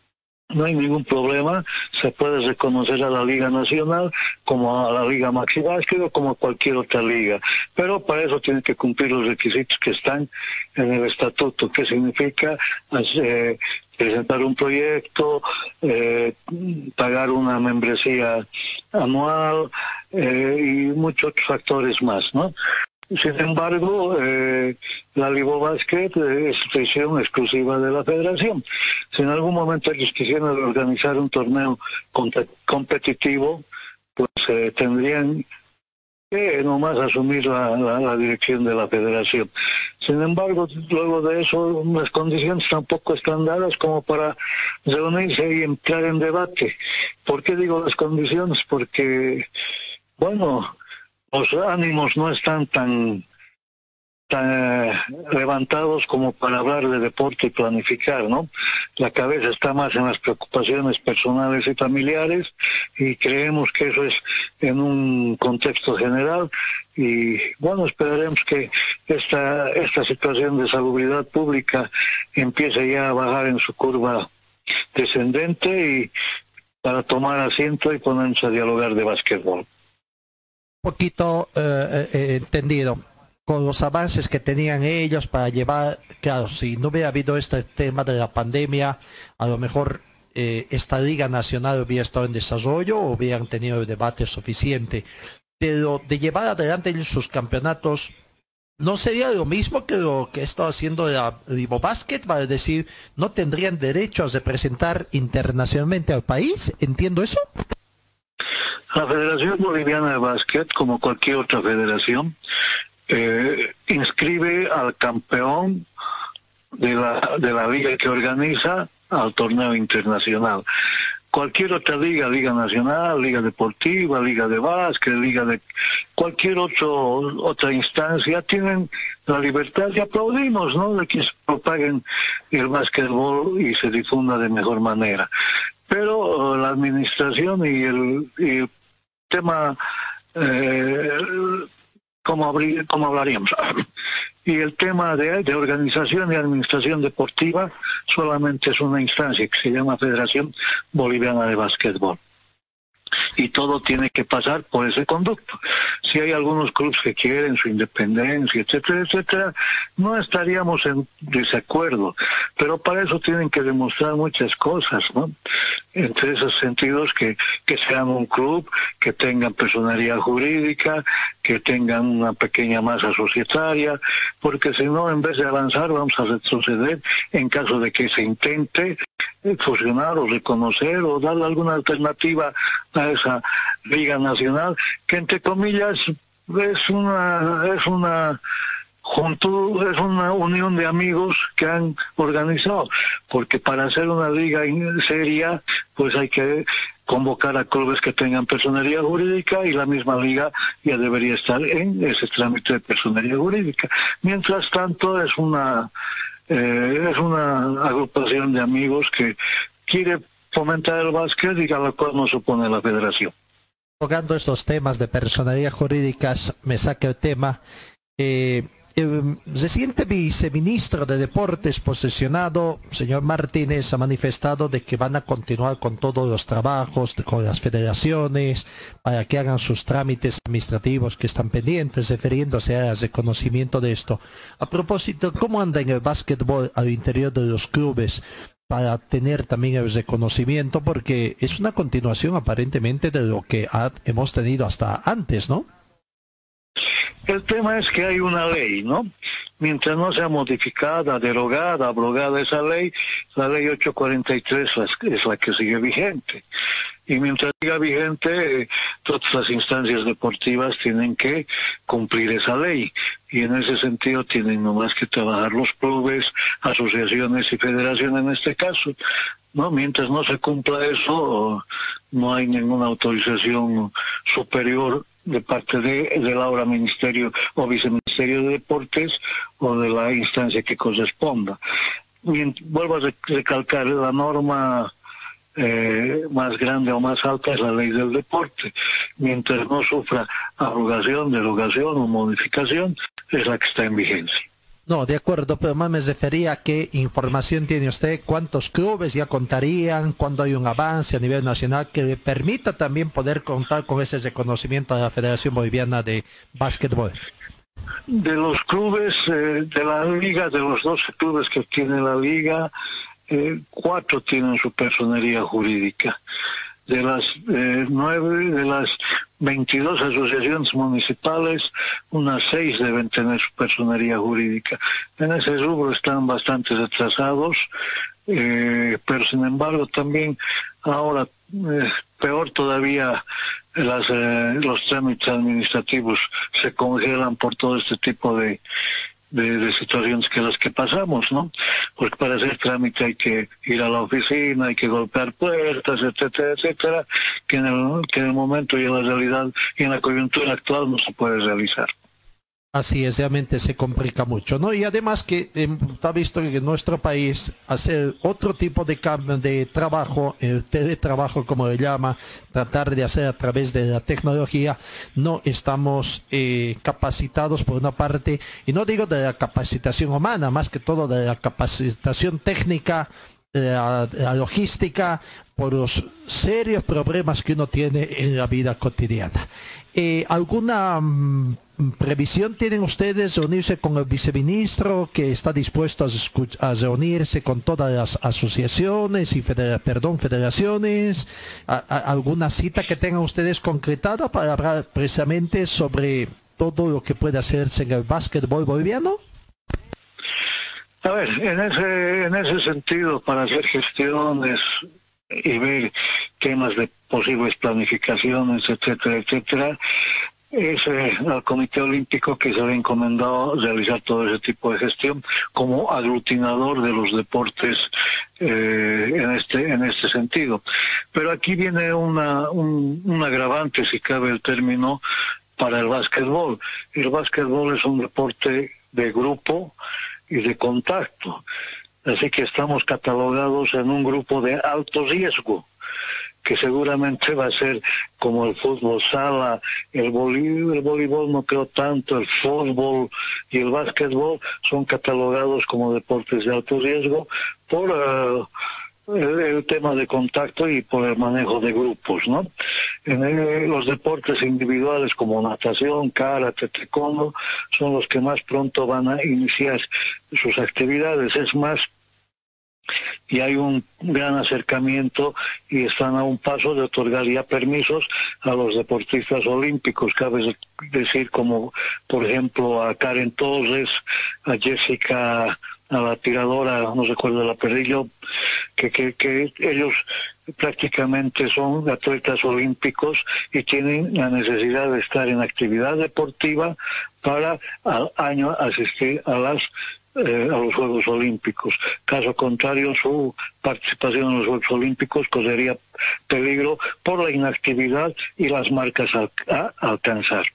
no hay ningún problema, se puede reconocer a la Liga Nacional como a la Liga Maxi Básquet o como a cualquier otra liga, pero para eso tiene que cumplir los requisitos que están en el estatuto, que significa eh, presentar un proyecto, eh, pagar una membresía anual eh, y muchos factores más, ¿no? Sin embargo, eh, la Libo Basket es decisión exclusiva de la federación. Si en algún momento ellos quisieran organizar un torneo competitivo, pues eh, tendrían que nomás asumir la, dirección de la federación. Sin embargo, luego de eso, las condiciones tampoco están dadas como para reunirse y entrar en debate. ¿Por qué digo las condiciones? Porque, bueno, los ánimos no están tan, tan levantados como para hablar de deporte y planificar, ¿no? La cabeza está más en las preocupaciones personales y familiares y creemos que eso es en un contexto general y bueno, esperaremos que esta, esta situación de salubridad pública empiece ya a bajar en su curva descendente y para tomar asiento y ponerse a dialogar de básquetbol poquito eh, eh, entendido con los avances que tenían ellos para llevar, claro, si no hubiera habido este tema de la pandemia, a lo mejor eh, esta Liga Nacional hubiera estado en desarrollo o hubieran tenido el debate suficiente. Pero de llevar adelante sus campeonatos, ¿no sería lo mismo que lo que está haciendo la Libo Basket? Vale decir, ¿no tendrían derecho a representar internacionalmente al país? ¿Entiendo eso? La Federación Boliviana de Básquet, como cualquier otra federación, eh, inscribe al campeón de la, de la liga que organiza al torneo internacional. cualquier otra liga, liga nacional, liga deportiva, liga de básquet, liga de cualquier otro, otra instancia, tienen la libertad y aplaudimos, ¿no? De que se propaguen el básquetbol y se difunda de mejor manera. Pero la administración y el, y el tema eh, como, hablaríamos. Y el tema de, de, organización y administración deportiva solamente es una instancia que se llama Federación Boliviana de Básquetbol y todo tiene que pasar por ese conducto. Si hay algunos clubes que quieren su independencia, etcétera, etcétera, no estaríamos en desacuerdo, pero para eso tienen que demostrar muchas cosas, ¿no? Entre esos sentidos que, que sean un club, que tengan personalidad jurídica, que tengan una pequeña masa societaria, porque si no, en vez de avanzar, vamos a retroceder en caso de que se intente fusionar o reconocer o darle alguna alternativa a esa liga nacional que entre comillas es una es una junto es una unión de amigos que han organizado porque para hacer una liga seria pues hay que convocar a clubes que tengan personalidad jurídica y la misma liga ya debería estar en ese trámite de personalidad jurídica. Mientras tanto es una eh, es una agrupación de amigos que quiere fomentar el básquet y a la cual no supone la federación. Tocando estos temas de personalidad jurídicas, me saca el tema. Reciente viceministro de Deportes posesionado, señor Martínez, ha manifestado de que van a continuar con todos los trabajos con las federaciones para que hagan sus trámites administrativos que están pendientes, refiriéndose al reconocimiento de esto. A propósito, ¿cómo anda en el básquetbol al interior de los clubes? Para tener también el reconocimiento porque es una continuación aparentemente de lo que hemos tenido hasta antes, ¿no? El tema es que hay una ley, ¿no? Mientras no sea modificada, derogada, abrogada esa ley, la ley 843 es la que sigue vigente. Y mientras siga vigente, todas las instancias deportivas tienen que cumplir esa ley. Y en ese sentido tienen nomás que trabajar los clubes, asociaciones y federaciones en este caso. ¿no? Mientras no se cumpla eso, no hay ninguna autorización superior de parte de, del ahora Ministerio o Viceministerio de Deportes o de la instancia que corresponda. Vuelvo a recalcar, la norma eh, más grande o más alta es la ley del deporte. Mientras no sufra abrogación, derogación o modificación, es la que está en vigencia. No, de acuerdo, pero más me refería a qué información tiene usted, cuántos clubes ya contarían, cuando hay un avance a nivel nacional que le permita también poder contar con ese reconocimiento de la Federación Boliviana de Básquetbol. De los clubes eh, de la liga, de los 12 clubes que tiene la liga, eh, cuatro tienen su personería jurídica de las eh, nueve, de las 22 asociaciones municipales, unas seis deben tener su personería jurídica. En ese rubro están bastante retrasados, eh, pero sin embargo también ahora eh, peor todavía las, los trámites administrativos se congelan por todo este tipo de, de, situaciones que las que pasamos, ¿no? Porque para hacer trámite hay que ir a la oficina, hay que golpear puertas, etcétera, etcétera, que en el, que en el momento y en la realidad y en la coyuntura actual no se puede realizar. Así es, realmente se complica mucho, ¿no? Y además que eh, está visto que en nuestro país hacer otro tipo de de trabajo, el teletrabajo como le llama, tratar de hacer a través de la tecnología, no estamos eh, capacitados por una parte, y no digo de la capacitación humana, más que todo de la capacitación técnica, la, logística, por los serios problemas que uno tiene en la vida cotidiana. Eh, ¿Alguna mm, previsión tienen ustedes reunirse con el viceministro que está dispuesto a, reunirse con todas las asociaciones y perdón, federaciones? ¿Alguna cita que tengan ustedes concretada para hablar precisamente sobre todo lo que puede hacerse en el básquetbol boliviano? A ver, en ese, en ese sentido, para hacer gestiones y ver temas de posibles planificaciones, etcétera, etcétera, es eh, al Comité Olímpico que se le ha encomendado realizar todo ese tipo de gestión como aglutinador de los deportes eh, en este en este sentido. Pero aquí viene un, un agravante, si cabe el término, para el básquetbol. El básquetbol es un deporte de grupo y de contacto. Así que estamos catalogados en un grupo de alto riesgo que seguramente va a ser como el fútbol sala, el, voleibol, el voleibol no creo tanto, el fútbol y el básquetbol son catalogados como deportes de alto riesgo por uh, el, tema de contacto y por el manejo de grupos, ¿no? En los deportes individuales como natación, karate, taekwondo, son los que más pronto van a iniciar sus actividades. Es más, y hay un gran acercamiento y están a un paso de otorgar ya permisos a los deportistas olímpicos, cabe decir como por ejemplo a Karen Torres, a Jessica, a la tiradora, no recuerdo la perrillo, que, que, que ellos prácticamente son atletas olímpicos y tienen la necesidad de estar en actividad deportiva para al año asistir a las eh, a los Juegos Olímpicos. Caso contrario, su participación en los Juegos Olímpicos correría peligro por la inactividad y las marcas a alcanzar.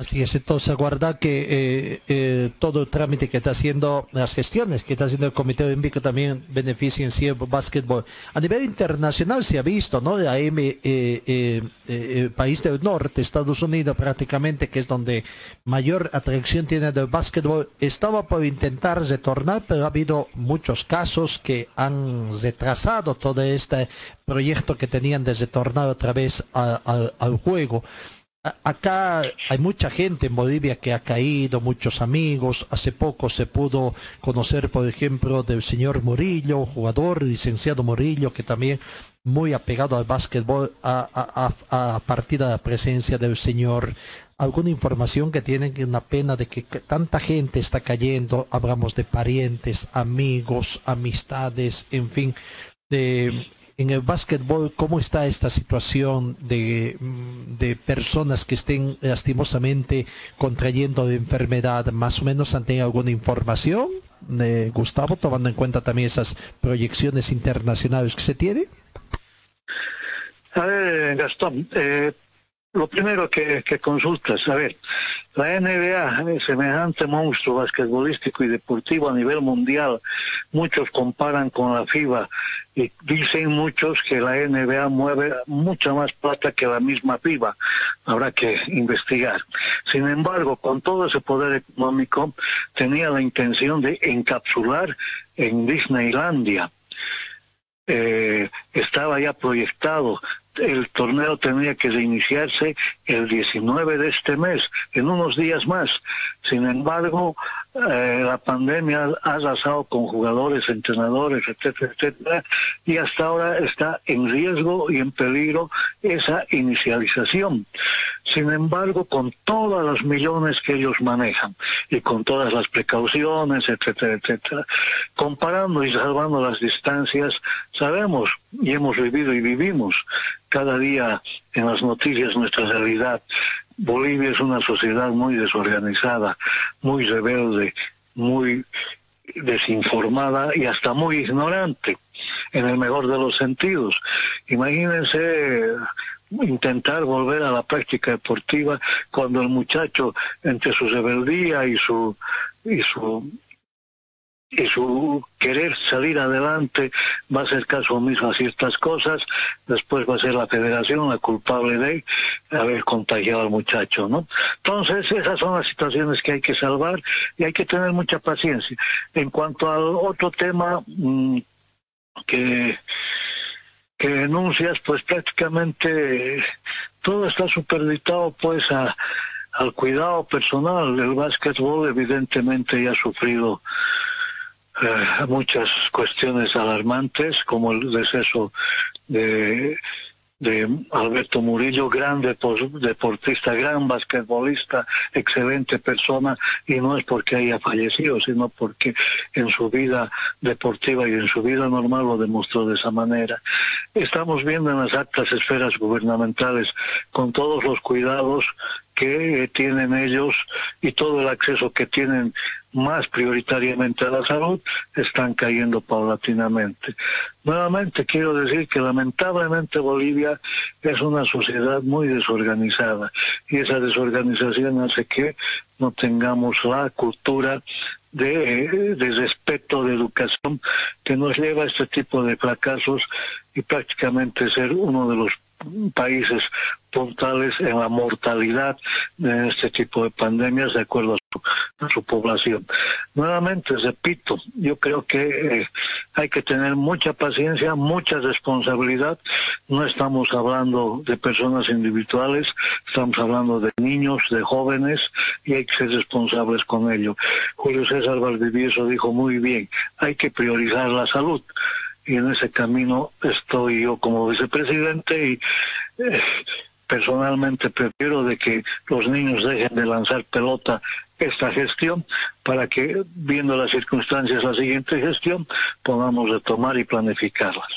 Así es, entonces aguardar que eh, eh, todo el trámite que está haciendo, las gestiones que está haciendo el Comité Olímpico también beneficien sí el básquetbol. A nivel internacional se ha visto, ¿no? La M, eh, eh, eh, país del norte, Estados Unidos prácticamente, que es donde mayor atracción tiene del básquetbol, estaba por intentar retornar, pero ha habido muchos casos que han retrasado todo este proyecto que tenían de retornar otra vez a, al juego acá hay mucha gente en Bolivia que ha caído, muchos amigos. Hace poco se pudo conocer, por ejemplo, del señor Murillo, jugador, licenciado Murillo, que también muy apegado al básquetbol a, a, partir de la presencia del señor. Alguna información que tienen una pena de que tanta gente está cayendo, hablamos de parientes, amigos, amistades, en fin, de en el básquetbol, ¿cómo está esta situación de, de, personas que estén lastimosamente contrayendo de enfermedad? ¿Más o menos han tenido alguna información, eh, Gustavo, tomando en cuenta también esas proyecciones internacionales que se tiene? A ver, Gastón, eh, lo primero que, que, consultas, a ver, la NBA es semejante monstruo basquetbolístico y deportivo a nivel mundial. Muchos comparan con la FIBA y dicen muchos que la NBA mueve mucha más plata que la misma FIBA. Habrá que investigar. Sin embargo, con todo ese poder económico, tenía la intención de encapsular en Disneylandia. Eh, estaba ya proyectado el torneo tenía que reiniciarse el 19 de este mes, en unos días más. Sin embargo, eh, la pandemia ha arrasado con jugadores, entrenadores, etcétera, etcétera, y hasta ahora está en riesgo y en peligro esa inicialización. Sin embargo, con todos los millones que ellos manejan y con todas las precauciones, etcétera, etcétera, comparando y salvando las distancias, sabemos y hemos vivido y vivimos cada día en las noticias nuestra realidad. Bolivia es una sociedad muy desorganizada, muy rebelde, muy desinformada y hasta muy ignorante, en el mejor de los sentidos. Imagínense intentar volver a la práctica deportiva cuando el muchacho entre su rebeldía y su y su y su querer salir adelante va a ser caso omiso a ciertas cosas, después va a ser la federación la culpable de haber contagiado al muchacho, ¿no? Entonces, esas son las situaciones que hay que salvar y hay que tener mucha paciencia. En cuanto al otro tema mmm, que, que denuncias, pues prácticamente todo está superditado pues a al cuidado personal. El básquetbol evidentemente ya ha sufrido eh, muchas cuestiones alarmantes como el deceso de, de Alberto Murillo, gran deportista, gran basquetbolista, excelente persona, y no es porque haya fallecido, sino porque en su vida deportiva y en su vida normal lo demostró de esa manera. Estamos viendo en las altas esferas gubernamentales, con todos los cuidados que tienen ellos y todo el acceso que tienen más prioritariamente a la salud están cayendo paulatinamente. Nuevamente quiero decir que lamentablemente Bolivia es una sociedad muy desorganizada y esa desorganización hace que no tengamos la cultura de, respeto, de educación, que nos lleva a este tipo de fracasos y prácticamente ser uno de los países puntales en la mortalidad de este tipo de pandemias de acuerdo a su, población. Nuevamente, repito, yo creo que eh, hay que tener mucha paciencia, mucha responsabilidad. No estamos hablando de personas individuales, estamos hablando de niños, de jóvenes, y hay que ser responsables con ello. Julio César Valdivieso dijo muy bien, hay que priorizar la salud y en ese camino estoy yo como vicepresidente y eh, personalmente prefiero de que los niños dejen de lanzar pelota esta gestión para que viendo las circunstancias la siguiente gestión podamos retomar y planificarlas.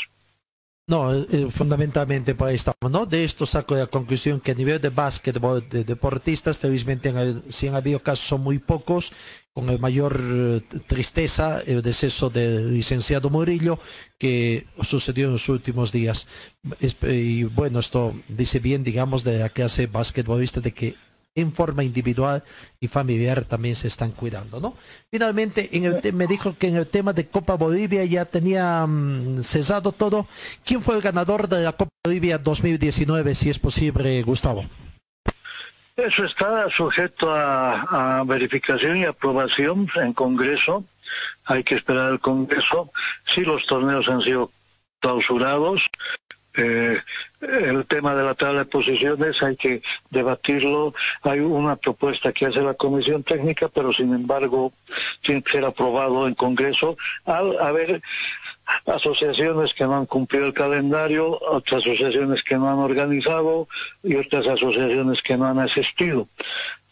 No, eh, fundamentalmente para estamos, ¿no? De esto saco la conclusión que a nivel de básquetbol de deportistas, felizmente en si han habido casos son muy pocos con el mayor eh, tristeza el deceso del licenciado Murillo que sucedió en los últimos días. Y bueno, esto dice bien, digamos, de la clase basquetbolista de que en forma individual y familiar también se están cuidando, ¿no? Finalmente, en el me dijo que en el tema de Copa Bolivia ya tenía um, cesado todo. ¿Quién fue el ganador de la Copa Bolivia 2019, si es posible, Gustavo? Eso está sujeto a, verificación y aprobación en Congreso. Hay que esperar al Congreso. Si los torneos han sido clausurados, eh, el tema de la tabla de posiciones hay que debatirlo. Hay una propuesta que hace la Comisión Técnica, pero sin embargo tiene que ser aprobado en Congreso al haber asociaciones que no han cumplido el calendario, otras asociaciones que no han organizado y otras asociaciones que no han asistido.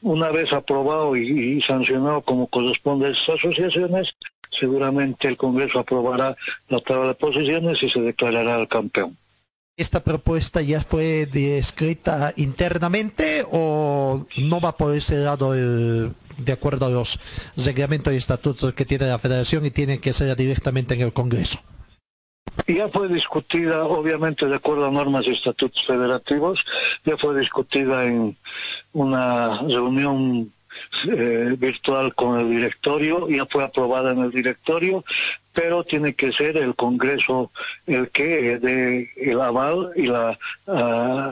Una vez aprobado y, sancionado como corresponde a esas asociaciones, seguramente el Congreso aprobará la tabla de posiciones y se declarará el campeón. ¿Esta propuesta ya fue descrita internamente o no va por ese lado el, de acuerdo a los reglamentos y estatutos que tiene la federación y tiene que ser directamente en el Congreso? Ya fue discutida, obviamente, de acuerdo a normas y estatutos federativos, ya fue discutida en una reunión eh, virtual con el directorio, ya fue aprobada en el directorio, pero tiene que ser el Congreso el que dé el aval y la uh,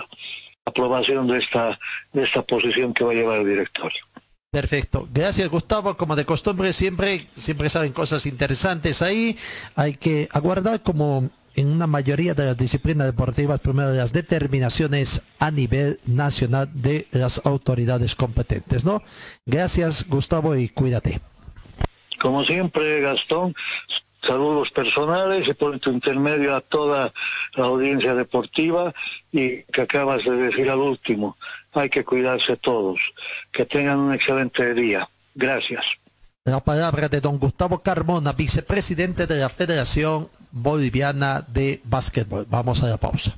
aprobación de esta, de esta posición que va a llevar el directorio. Perfecto. Gracias, Gustavo. Como de costumbre, siempre, siempre salen cosas interesantes ahí. Hay que aguardar como en una mayoría de las disciplinas deportivas, primero las determinaciones a nivel nacional de las autoridades competentes, ¿no? Gracias, Gustavo, y cuídate. Como siempre, Gastón, saludos personales y por tu intermedio a toda la audiencia deportiva y que acabas de decir al último, hay que cuidarse todos. Que tengan un excelente día. Gracias. La palabra de don Gustavo Carmona, vicepresidente de la Federación Boliviana de Básquetbol. Vamos a la pausa.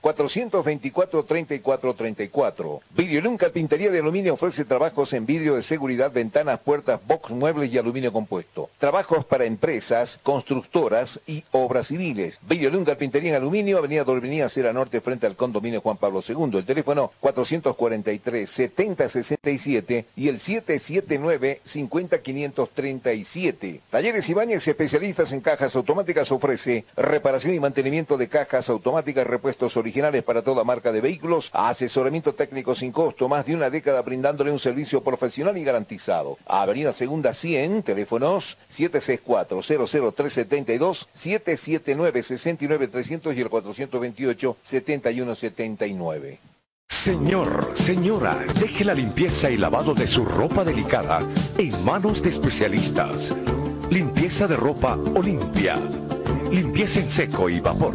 424 34 34. Videolun Carpintería de Aluminio ofrece trabajos en vidrio de seguridad, ventanas, puertas, box, muebles y aluminio compuesto. Trabajos para empresas, constructoras y obras civiles. Videolun Carpintería en Aluminio, Avenida Dorminía, Cera Norte, frente al condominio Juan Pablo II. El teléfono 443 7067 y el 779-50537. Talleres Ibáñez, especialistas en cajas automáticas, ofrece reparación y mantenimiento de cajas automáticas, repuestos originales para toda marca de vehículos, asesoramiento técnico sin costo, más de una década brindándole un servicio profesional y garantizado. Avenida Segunda 100, teléfonos 764-00372, 779-69300 y el 428-7179. Señor, señora, deje la limpieza y lavado de su ropa delicada en manos de especialistas. Limpieza de ropa Olimpia. Limpieza en seco y vapor.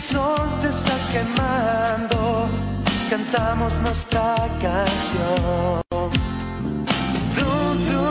Sol te está quemando, cantamos nuestra canción. Du, du,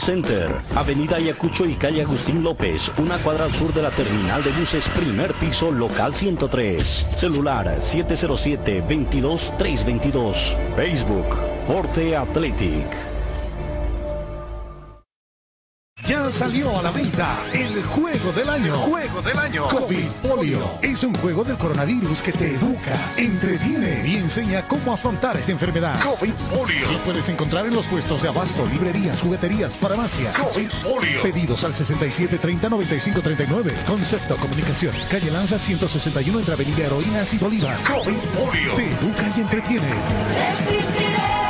Center, Avenida Ayacucho y calle Agustín López, una cuadra al sur de la terminal de buses, primer piso, local 103. Celular 707-22322. Facebook, Forte Athletic. Salió a la venta el juego del año. Juego del año. COVID Polio es un juego del coronavirus que te educa, entretiene y enseña cómo afrontar esta enfermedad. COVID Polio. Lo puedes encontrar en los puestos de abasto, librerías, jugueterías, farmacias. COVID Polio. Pedidos al 6730-9539. Concepto Comunicación. Calle Lanza 161 entre Avenida Heroínas y Bolívar. COVID Polio. Te educa y entretiene. Resistiré,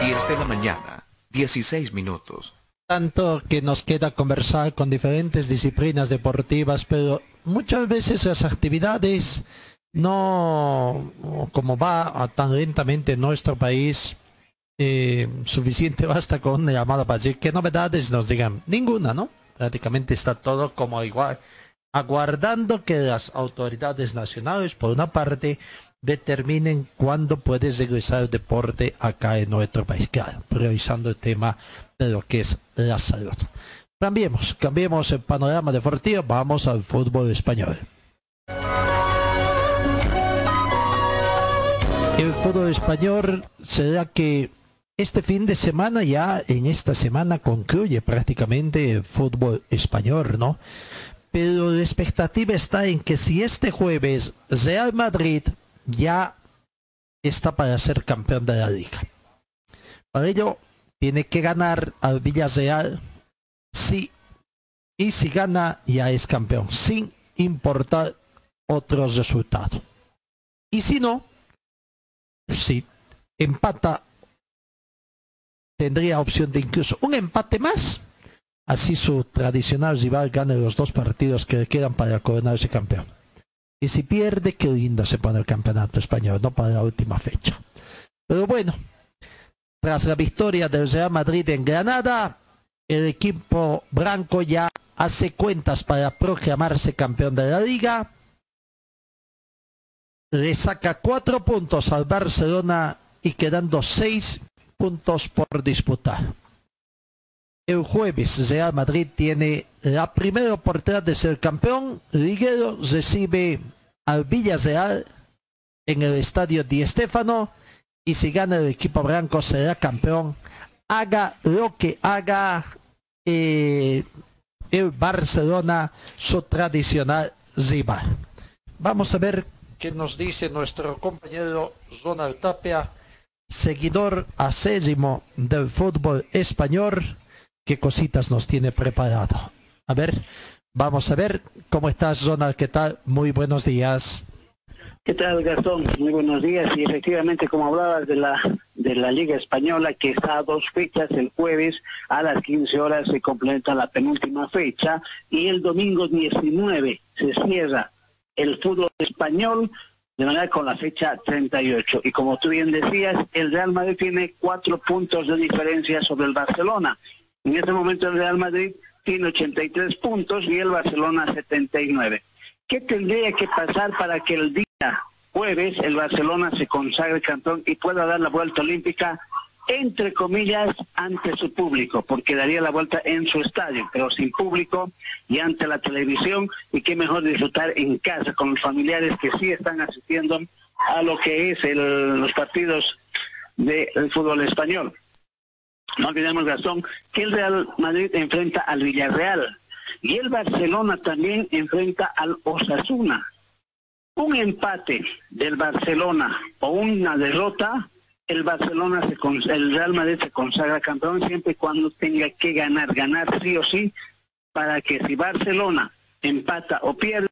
10 de la mañana, 16 minutos. Tanto que nos queda conversar con diferentes disciplinas deportivas, pero muchas veces las actividades no, como va tan lentamente en nuestro país, eh, suficiente basta con una llamada para decir qué novedades nos digan. Ninguna, ¿no? Prácticamente está todo como igual, aguardando que las autoridades nacionales, por una parte, determinen cuándo puede regresar el deporte acá en nuestro país. Claro, priorizando el tema de lo que es la salud. Cambiemos, cambiemos el panorama deportivo, vamos al fútbol español. El fútbol español será que este fin de semana ya en esta semana concluye prácticamente el fútbol español, ¿no? Pero la expectativa está en que si este jueves Real Madrid ya está para ser campeón de la liga. Para ello tiene que ganar al Villarreal sí y si gana ya es campeón sin importar otros resultados. Y si no, si empata tendría opción de incluso un empate más. Así su tradicional rival gane los dos partidos que le quedan para coronarse campeón. Y si pierde, qué lindo se pone el campeonato español, no para la última fecha. Pero bueno, tras la victoria del Real Madrid en Granada, el equipo blanco ya hace cuentas para proclamarse campeón de la liga. Le saca cuatro puntos al Barcelona y quedando seis puntos por disputar. El jueves Real Madrid tiene la primera oportunidad de ser campeón. Liguero recibe al Villarreal en el estadio Di Stéfano y si gana el equipo blanco será campeón. Haga lo que haga eh, el Barcelona, su tradicional rival. Vamos a ver qué nos dice nuestro compañero Ronald Tapia, seguidor acésimo del fútbol español qué cositas nos tiene preparado. A ver, vamos a ver cómo estás, Ronald. ¿Qué tal? Muy buenos días. ¿Qué tal, Gastón? Muy buenos días. Y efectivamente, como hablabas de la de la Liga Española, que está a dos fechas, el jueves a las 15 horas se completa la penúltima fecha y el domingo 19 se cierra el fútbol español de manera con la fecha 38. Y como tú bien decías, el Real Madrid tiene cuatro puntos de diferencia sobre el Barcelona. En este momento el Real Madrid tiene 83 puntos y el Barcelona 79. ¿Qué tendría que pasar para que el día jueves el Barcelona se consagre campeón y pueda dar la vuelta olímpica, entre comillas, ante su público? Porque daría la vuelta en su estadio, pero sin público y ante la televisión. Y qué mejor disfrutar en casa con los familiares que sí están asistiendo a lo que es el, los partidos del fútbol español. No olvidemos, Gastón, que el Real Madrid enfrenta al Villarreal y el Barcelona también enfrenta al Osasuna. Un empate del Barcelona o una derrota, el Barcelona se el Real Madrid se consagra campeón siempre y cuando tenga que ganar, ganar sí o sí, para que si Barcelona empata o pierde,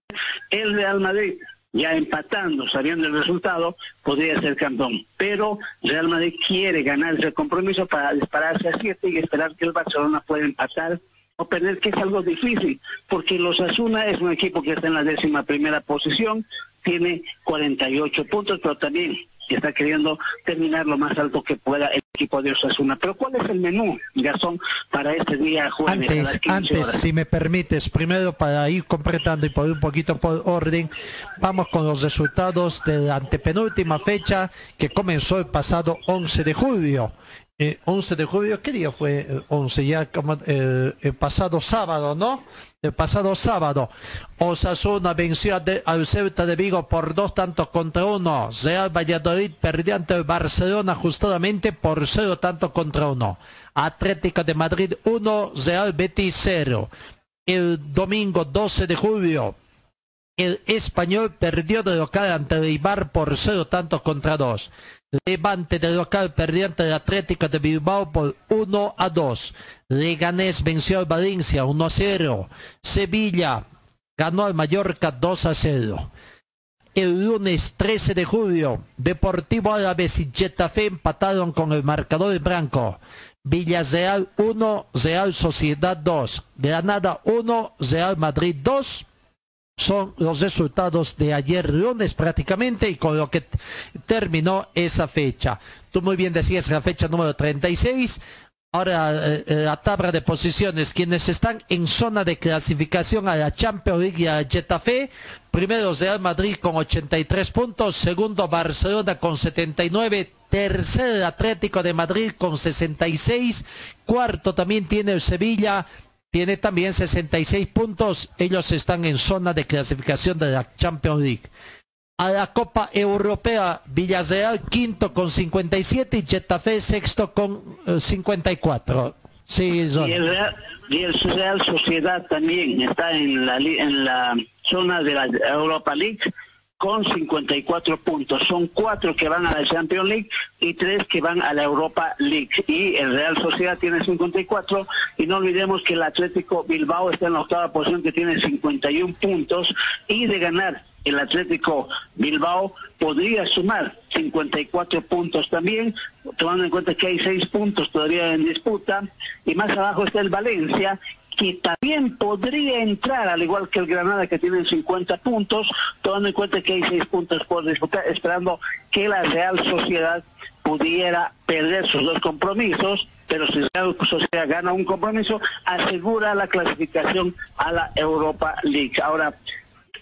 el Real Madrid ya empatando, sabiendo el resultado, podría ser campeón. Pero Real Madrid quiere ganar ese compromiso para dispararse a siete y esperar que el Barcelona pueda empatar o perder, que es algo difícil, porque los Asuna es un equipo que está en la décima primera posición, tiene 48 puntos, pero también está queriendo terminar lo más alto que pueda el equipo de Osasuna. Pero ¿cuál es el menú, Gastón, para este día jueves antes, a las 15 antes, horas? si me permites, primero para ir completando y por un poquito por orden, vamos con los resultados de la antepenúltima fecha que comenzó el pasado 11 de julio. Eh, 11 de julio, ¿qué día fue? Eh, 11, ya como eh, el pasado sábado, ¿no? El pasado sábado. Osasuna venció a de- al Celta de Vigo por dos tantos contra uno. Real Valladolid perdió ante el Barcelona ajustadamente por cero tantos contra uno. Atlético de Madrid 1, Real Betis 0. El domingo 12 de julio, el español perdió de local ante el Ibar por cero tantos contra dos. Levante de local perdió ante el Atlético de Bilbao por 1 a 2. Leganés venció al Valencia 1 a 0. Sevilla ganó al Mallorca 2 a 0. El lunes 13 de julio, Deportivo Árabe y Getafe empataron con el marcador en blanco. Villarreal 1, Real Sociedad 2. Granada 1, Real Madrid 2 son los resultados de ayer lunes prácticamente y con lo que terminó esa fecha. Tú muy bien decías la fecha número 36. Ahora eh, eh, la tabla de posiciones, quienes están en zona de clasificación a la Champions League y a Getafe, primero Real Madrid con 83 puntos, segundo Barcelona con 79, tercero el Atlético de Madrid con 66, cuarto también tiene el Sevilla tiene también 66 puntos. Ellos están en zona de clasificación de la Champions League. A la Copa Europea, Villarreal quinto con 57 y Getafe sexto con eh, 54. Sí, John. Y el, Real, y el Real Sociedad también está en la, en la zona de la Europa League con 54 puntos. Son cuatro que van a la Champions League y tres que van a la Europa League. Y el Real Sociedad tiene 54 y no olvidemos que el Atlético Bilbao está en la octava posición que tiene 51 puntos y de ganar el Atlético Bilbao podría sumar 54 puntos también, tomando en cuenta que hay seis puntos todavía en disputa, y más abajo está el Valencia, que también podría entrar, al igual que el Granada, que tiene 50 puntos, tomando en cuenta que hay seis puntos por disputar, esperando que la Real Sociedad pudiera perder sus dos compromisos, pero si Real Sociedad gana un compromiso, asegura la clasificación a la Europa League. Ahora,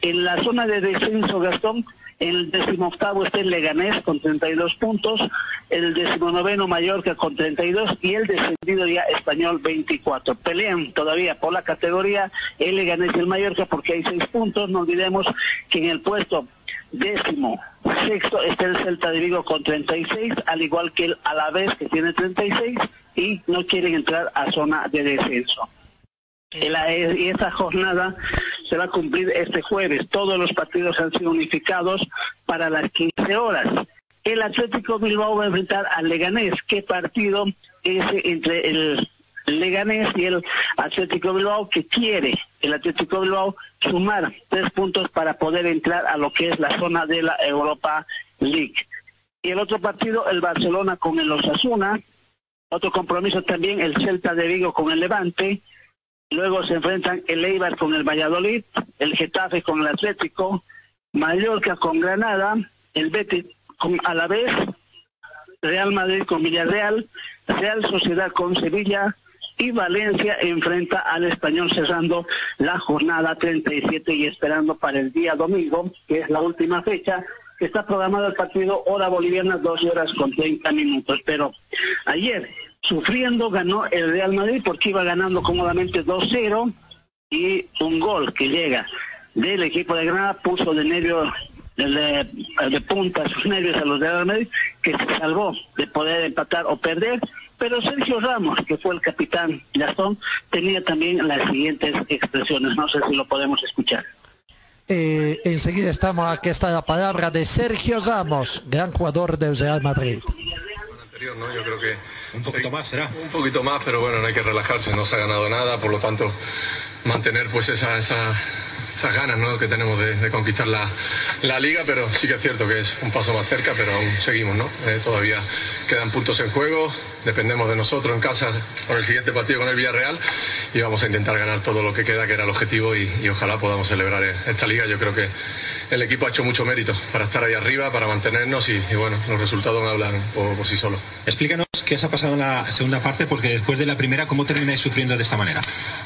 en la zona de descenso, Gastón, el decimoctavo está el Leganés con 32 puntos, el decimonoveno Mallorca con 32 y el descendido ya Español 24. Pelean todavía por la categoría el Leganés y el Mallorca porque hay seis puntos. No olvidemos que en el puesto décimo sexto está el Celta de Vigo con 36, al igual que el Alavés que tiene 36 y no quieren entrar a zona de descenso. Y esta jornada se va a cumplir este jueves. Todos los partidos han sido unificados para las 15 horas. El Atlético Bilbao va a enfrentar al Leganés. ¿Qué partido es entre el Leganés y el Atlético Bilbao que quiere el Atlético Bilbao sumar tres puntos para poder entrar a lo que es la zona de la Europa League? Y el otro partido, el Barcelona con el Osasuna. Otro compromiso también, el Celta de Vigo con el Levante. Luego se enfrentan el Eibar con el Valladolid, el Getafe con el Atlético, Mallorca con Granada, el Betis con Alavés, Real Madrid con Villarreal, Real Sociedad con Sevilla y Valencia enfrenta al Español cerrando la jornada 37 y esperando para el día domingo, que es la última fecha, que está programado el partido hora boliviana 12 horas con 30 minutos. Pero ayer, sufriendo, ganó el Real Madrid porque iba ganando cómodamente 2-0 y un gol que llega del equipo de Granada puso de nervio de, de punta sus nervios a los de Real Madrid que se salvó de poder empatar o perder pero Sergio Ramos que fue el capitán Gastón tenía también las siguientes expresiones no sé si lo podemos escuchar Eh, enseguida estamos, aquí está la palabra de Sergio Ramos, gran jugador del Real Madrid. Anterior, ¿no? Yo creo que... Un poquito más será. Un poquito más, pero bueno, no hay que relajarse, no se ha ganado nada, por lo tanto, mantener pues esa, esa- esas ganas ¿no? que tenemos de, de conquistar la, la liga, pero sí que es cierto que es un paso más cerca, pero aún seguimos, ¿no? Eh, todavía quedan puntos en juego, dependemos de nosotros en casa por el siguiente partido con el Villarreal y vamos a intentar ganar todo lo que queda, que era el objetivo, y, y ojalá podamos celebrar eh, esta liga. Yo creo que el equipo ha hecho mucho mérito para estar ahí arriba, para mantenernos y, y bueno, los resultados hablan por, por sí solos. Explícanos qué os ha pasado en la segunda parte, porque después de la primera, ¿cómo termináis sufriendo de esta manera?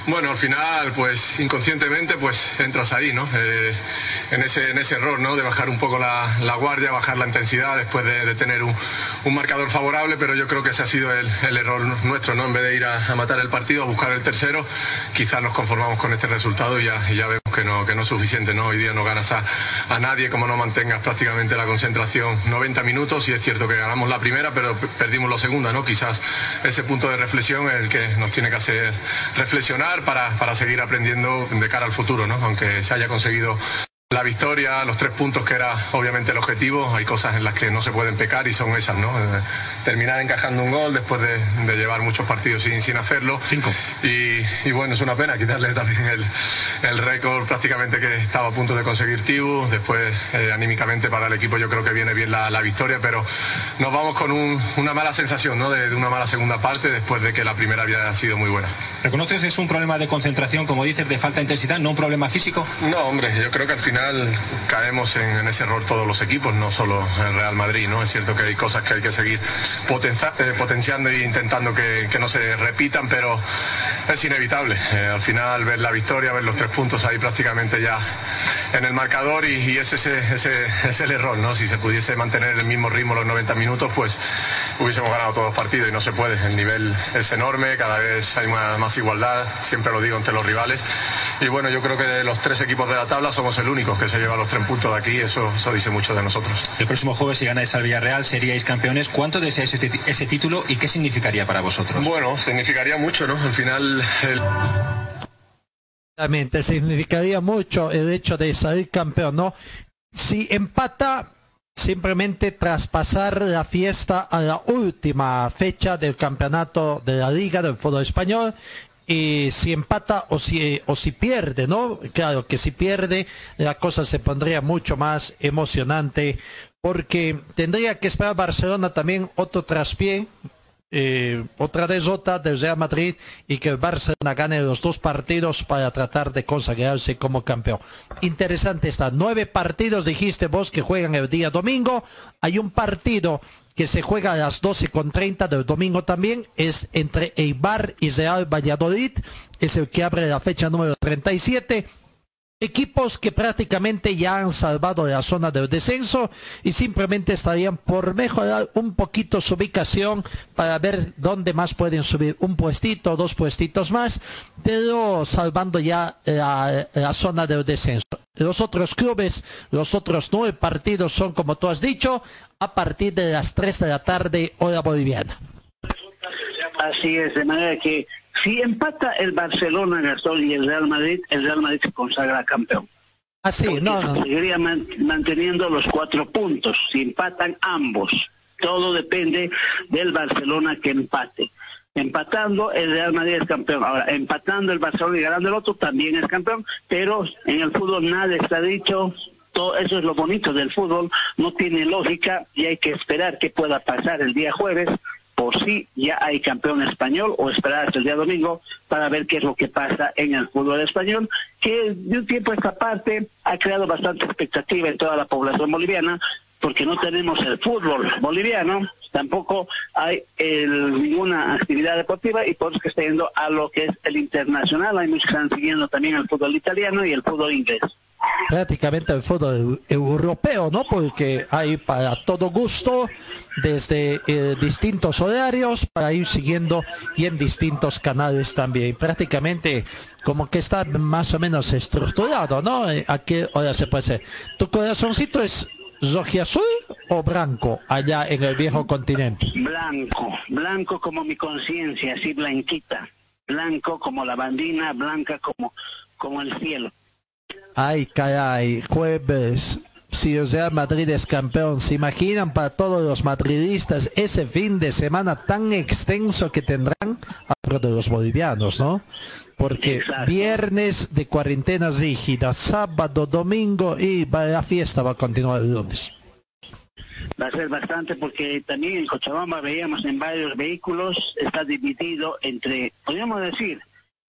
Bueno, al final, pues inconscientemente, pues entras ahí, ¿no? Eh, en, ese, en ese error, ¿no? De bajar un poco la, guardia, bajar la intensidad después de, tener un, marcador favorable, pero yo creo que ese ha sido el, error nuestro, ¿no? En vez de ir a, matar el partido, a buscar el tercero, quizás nos conformamos con este resultado y ya, ya vemos que no, que no es suficiente, ¿no? Hoy día no ganas a, a nadie como no mantengas prácticamente la concentración 90 minutos y es cierto que ganamos la primera, pero perdimos la segunda, ¿no? Quizás ese punto de reflexión es el que nos tiene que hacer reflexionar para, para seguir aprendiendo de cara al futuro, ¿no? Aunque se haya conseguido la victoria, los tres puntos que era obviamente el objetivo, hay cosas en las que no se pueden pecar y son esas, ¿no? Terminar encajando un gol después de, llevar muchos partidos sin, sin hacerlo. Cinco. Y, bueno, es una pena quitarle también el, récord prácticamente que estaba a punto de conseguir Tibu. Después, eh, anímicamente para el equipo yo creo que viene bien la, victoria, pero nos vamos con una mala sensación, ¿no? De, de, una mala segunda parte después de que la primera había sido muy buena. ¿Reconoces es un problema de concentración, como dices, de falta de intensidad, no un problema físico? No, hombre, yo creo que al final caemos en, ese error todos los equipos, no solo el Real Madrid, ¿no? Es cierto que hay cosas que hay que seguir eh, potenciando e intentando que, no se repitan, pero es inevitable. Eh, al final ver la victoria, ver los tres puntos ahí prácticamente ya en el marcador y, ese, ese, es el error, ¿no? Si se pudiese mantener el mismo ritmo los 90 minutos, pues hubiésemos ganado todos los partidos y no se puede. El nivel es enorme, cada vez hay más, más igualdad, siempre lo digo entre los rivales. Y bueno, yo creo que de los tres equipos de la tabla somos el único que se lleva los tres puntos de aquí, eso, eso dice mucho de nosotros. El próximo jueves, si ganáis al Villarreal, seríais campeones. ¿Cuánto ese, ese título y qué significaría para vosotros? Bueno, significaría mucho, ¿no? Al final... El significaría mucho el hecho de salir campeón, ¿no? Si empata, simplemente traspasar la fiesta a la última fecha del campeonato de la Liga del Fútbol Español y si empata o si, o si pierde, ¿no? Claro que si pierde la cosa se pondría mucho más emocionante porque tendría que esperar Barcelona también otro traspié eh, otra desota del Real Madrid y que el Barcelona gane los dos partidos para tratar de consagrarse como campeón. Interesante está, nueve partidos dijiste vos que juegan el día domingo, hay un partido que se juega a las 12 con 30 del domingo también, es entre Eibar y Real Valladolid, es el que abre la fecha número 37 equipos que prácticamente ya han salvado la zona del descenso y simplemente estarían por mejorar un poquito su ubicación para ver dónde más pueden subir un puestito, dos puestitos más, pero salvando ya la, la zona del descenso. Los otros clubes, los otros nueve partidos son, como tú has dicho, a partir de las 3 de la tarde hora boliviana. Así es, de manera que si empata el Barcelona, Gastón y el Real Madrid, el Real Madrid se consagra campeón. Así, ah, no, no. Seguiría manteniendo los cuatro puntos. Si empatan ambos, todo depende del Barcelona que empate. Empatando, el Real Madrid es campeón. Ahora, empatando el Barcelona y ganando el otro, también es campeón. Pero en el fútbol nada está dicho. Todo eso es lo bonito del fútbol. No tiene lógica y hay que esperar qué pueda pasar el día jueves por si ya hay campeón español o esperar hasta el día domingo para ver qué es lo que pasa en el fútbol español, que de un tiempo a esta parte ha creado bastante expectativa en toda la población boliviana, porque no tenemos el fútbol boliviano, tampoco hay ninguna actividad deportiva y por eso que está yendo a lo que es el internacional. Hay muchos que están siguiendo también el fútbol italiano y el fútbol inglés prácticamente el fútbol europeo, ¿no? Porque hay para todo gusto, desde eh, distintos horarios, para ir siguiendo y en distintos canales también. Prácticamente como que está más o menos estructurado, ¿no? Eh, ¿A qué hora se puede ser? ¿Tu corazoncito es azul o blanco allá en el viejo continente? Blanco, blanco como mi conciencia, así blanquita. Blanco como la bandina, blanca como, como el cielo. Ay, caray, jueves. Si o sea Madrid es campeón, ¿se imaginan para todos los madridistas ese fin de semana tan extenso que tendrán a de los bolivianos, ¿no? Porque viernes de cuarentena rígida, sábado, domingo y la fiesta va a continuar el lunes. Va a ser bastante porque también en Cochabamba veíamos en varios vehículos, está dividido entre, podríamos decir,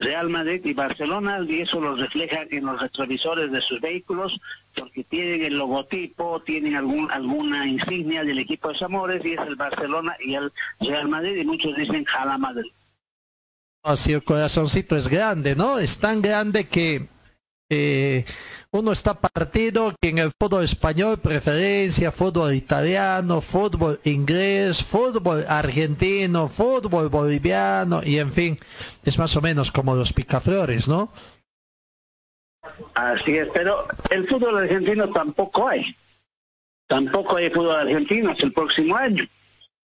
Real Madrid y Barcelona y eso lo refleja en los retrovisores de sus vehículos porque tienen el logotipo, tienen algún, alguna insignia del equipo de Zamores y es el Barcelona y el Real Madrid y muchos dicen Jala Madrid. Así el corazoncito es grande, ¿no? Es tan grande que eh, uno está partido que en el fútbol español preferencia, fútbol italiano, fútbol inglés, fútbol argentino, fútbol boliviano y en fin, es más o menos como los picaflores, ¿no? Así es, pero el fútbol argentino tampoco hay. Tampoco hay fútbol argentino hasta el próximo año.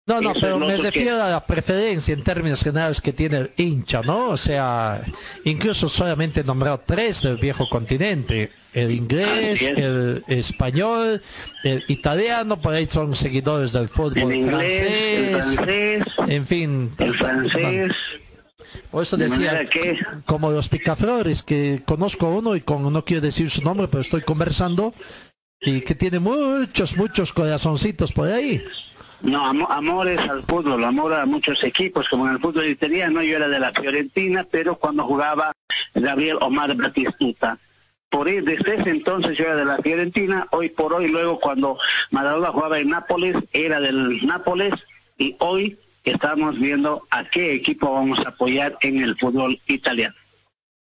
No, no, pero me refiero a la preferencia en términos generales que tiene el hincha, ¿no? O sea, incluso solamente he nombrado tres del viejo continente. El inglés, el español, el italiano, por ahí son seguidores del fútbol francés, en fin. El francés. Por eso decía, como los picaflores, que conozco uno y con, no quiero decir su nombre, pero estoy conversando, y que tiene muchos, muchos corazoncitos por ahí. No, amores al fútbol, amor a muchos equipos, como en el fútbol italiano, yo era de la Fiorentina, pero cuando jugaba Gabriel Omar Batistuta. Por ahí, desde ese entonces yo era de la Fiorentina, hoy por hoy, luego cuando Maradona jugaba en Nápoles, era del Nápoles, y hoy estamos viendo a qué equipo vamos a apoyar en el fútbol italiano.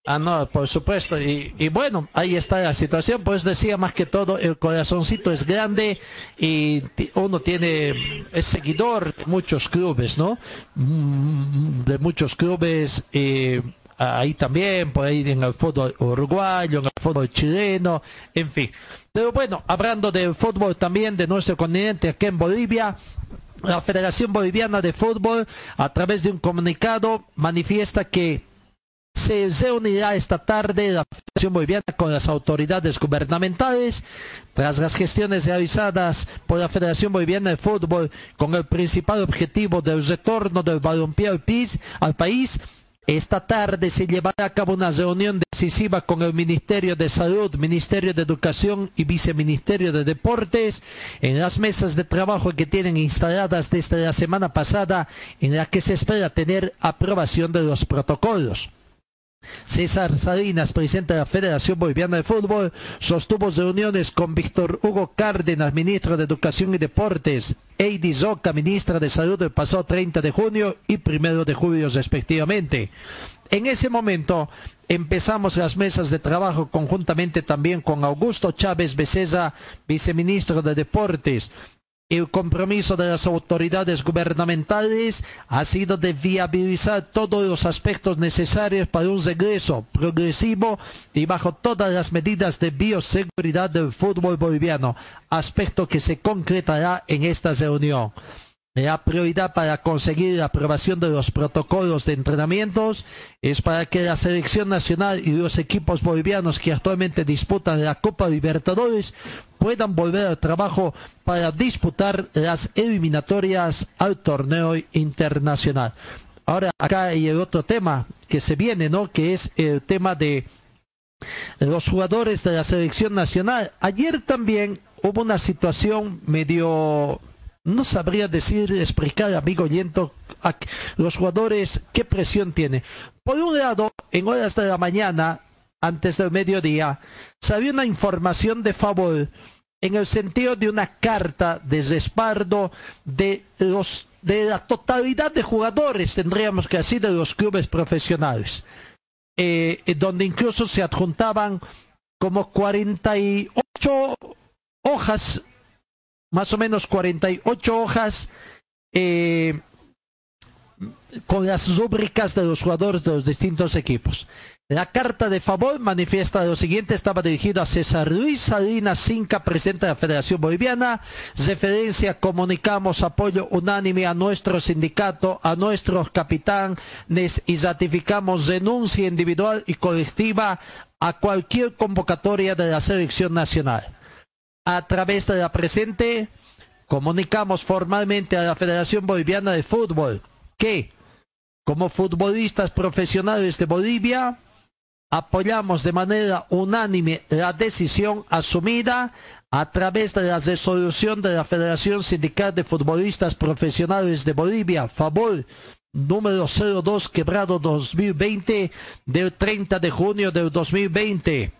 Ah, no, por supuesto. Y, y, bueno, ahí está la situación. Pues decía más que todo, el corazoncito es grande y uno tiene, es seguidor de muchos clubes, ¿no? Mm, de muchos clubes. Eh, ahí también, por ahí en el fútbol uruguayo, en el fútbol chileno, en fin. Pero bueno, hablando del fútbol también de nuestro continente, aquí en Bolivia, la Federación Boliviana de Fútbol, a través de un comunicado, manifiesta que se reunirá esta tarde la Federación Boliviana con las autoridades gubernamentales tras las gestiones realizadas por la Federación Boliviana de Fútbol con el principal objetivo del retorno del balompié al país. Esta tarde se llevará a cabo una reunión decisiva con el Ministerio de Salud, Ministerio de Educación y Viceministerio de Deportes en las mesas de trabajo que tienen instaladas desde la semana pasada en la que se espera tener aprobación de los protocolos. César Salinas, presidente de la Federación Boliviana de Fútbol, sostuvo reuniones con Víctor Hugo Cárdenas, ministro de Educación y Deportes, Eidi Zoca, ministra de Salud, el pasado 30 de junio y 1 de julio respectivamente. En ese momento empezamos las mesas de trabajo conjuntamente también con Augusto Chávez Becesa, viceministro de Deportes, el compromiso de las autoridades gubernamentales ha sido de viabilizar todos los aspectos necesarios para un regreso progresivo y bajo todas las medidas de bioseguridad del fútbol boliviano, aspecto que se concretará en esta reunión. La prioridad para conseguir la aprobación de los protocolos de entrenamientos es para que la selección nacional y los equipos bolivianos que actualmente disputan la Copa Libertadores puedan volver al trabajo para disputar las eliminatorias al torneo internacional. Ahora acá hay el otro tema que se viene, ¿no? Que es el tema de los jugadores de la selección nacional. Ayer también hubo una situación medio no sabría decir, explicar, amigo Yento, a los jugadores qué presión tiene. Por un lado, en horas de la mañana, antes del mediodía, salió una información de favor en el sentido de una carta de respaldo de los de la totalidad de jugadores, tendríamos que decir, de los clubes profesionales, eh, donde incluso se adjuntaban como 48 hojas más o menos 48 hojas eh, con las rúbricas de los jugadores de los distintos equipos. La carta de favor manifiesta lo siguiente, estaba dirigida a César Luis Salinas Cinca, presidente de la Federación Boliviana. Referencia, comunicamos apoyo unánime a nuestro sindicato, a nuestros capitanes y ratificamos denuncia individual y colectiva a cualquier convocatoria de la selección nacional a través de la presente comunicamos formalmente a la Federación Boliviana de Fútbol que, como futbolistas profesionales de Bolivia, apoyamos de manera unánime la decisión asumida a través de la resolución de la Federación Sindical de Futbolistas Profesionales de Bolivia, favor número 02 quebrado 2020 del 30 de junio del 2020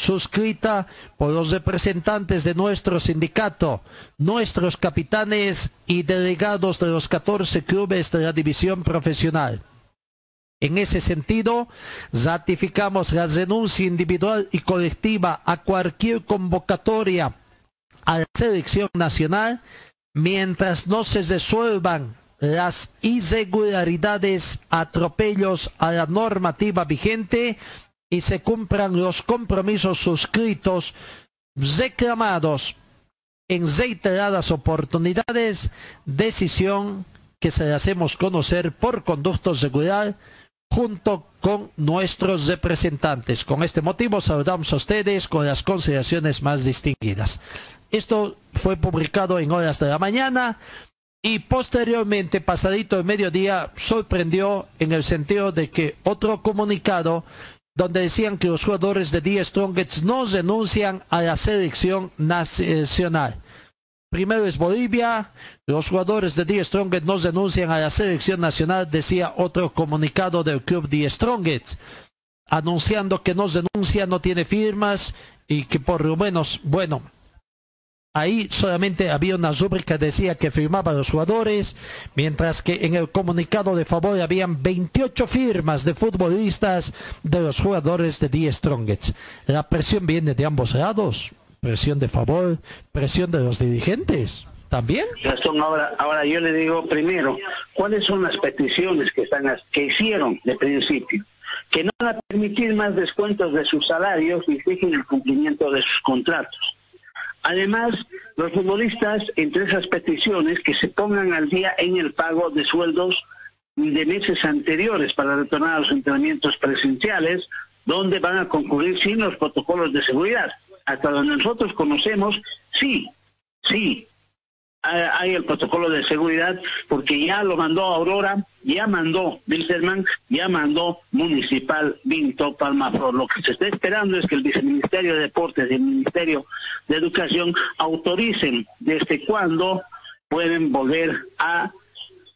suscrita por los representantes de nuestro sindicato, nuestros capitanes y delegados de los 14 clubes de la división profesional. En ese sentido, ratificamos la renuncia individual y colectiva a cualquier convocatoria a la selección nacional mientras no se resuelvan las irregularidades, atropellos a la normativa vigente y se cumplan los compromisos suscritos, reclamados en reiteradas oportunidades, decisión que se hacemos conocer por conducto regular junto con nuestros representantes. Con este motivo saludamos a ustedes con las consideraciones más distinguidas. Esto fue publicado en horas de la mañana y posteriormente, pasadito el mediodía, sorprendió en el sentido de que otro comunicado donde decían que los jugadores de The Strongest no renuncian a la selección nacional. Primero es Bolivia, los jugadores de The Strongest no renuncian a la selección nacional, decía otro comunicado del club The Strongest, anunciando que no renuncia, no tiene firmas y que por lo menos, bueno, Ahí solamente había una rúbrica que decía que firmaban los jugadores, mientras que en el comunicado de favor habían 28 firmas de futbolistas de los jugadores de The Strongest. La presión viene de ambos lados, presión de favor, presión de los dirigentes. ¿También? Ahora, ahora yo le digo primero, ¿cuáles son las peticiones que, hicieron de principio? Que no van a permitir más descuentos de sus salarios y fijen el cumplimiento de sus contratos Además, los futbolistas, entre esas peticiones, que se pongan al día en el pago de sueldos de meses anteriores para retornar a los entrenamientos presenciales, donde van a concurrir sin los protocolos de seguridad. Hasta donde nosotros conocemos, sí, sí, hay el protocolo de seguridad porque ya lo mandó Aurora, ya mandó Wilstermann, ya mandó Municipal Vinto Palmaflor. Lo que se está esperando es que el Viceministerio de Deportes y el Ministerio de Educación autoricen desde cuándo pueden volver a,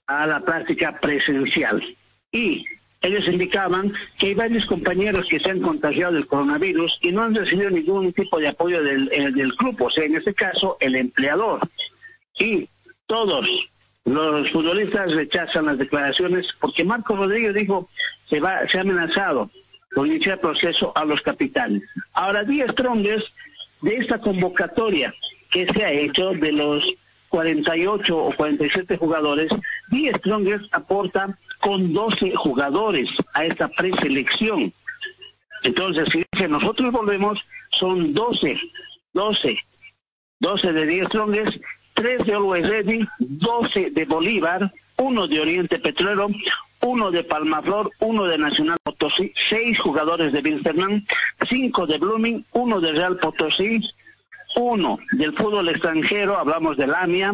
a la práctica presencial. Y ellos indicaban que hay varios compañeros que se han contagiado del coronavirus y no han recibido ningún tipo de apoyo del, eh, del grupo, o sea, en este caso, el empleador y todos los futbolistas rechazan las declaraciones porque Marco Rodríguez dijo se va se ha amenazado por iniciar proceso a los capitanes. Ahora Díaz Strongers de esta convocatoria que se ha hecho de los 48 o 47 jugadores, Díaz Strongers aporta con 12 jugadores a esta preselección. Entonces, si nosotros volvemos, son 12, 12, 12 de 10 Strongers 3 de Always Ready, 12 de Bolívar, 1 de Oriente Petrolero, 1 de Palmaflor, 1 de Nacional Potosí, 6 jugadores de Wilstermann, 5 de Blooming, 1 de Real Potosí, 1 del fútbol extranjero, hablamos del AMIA,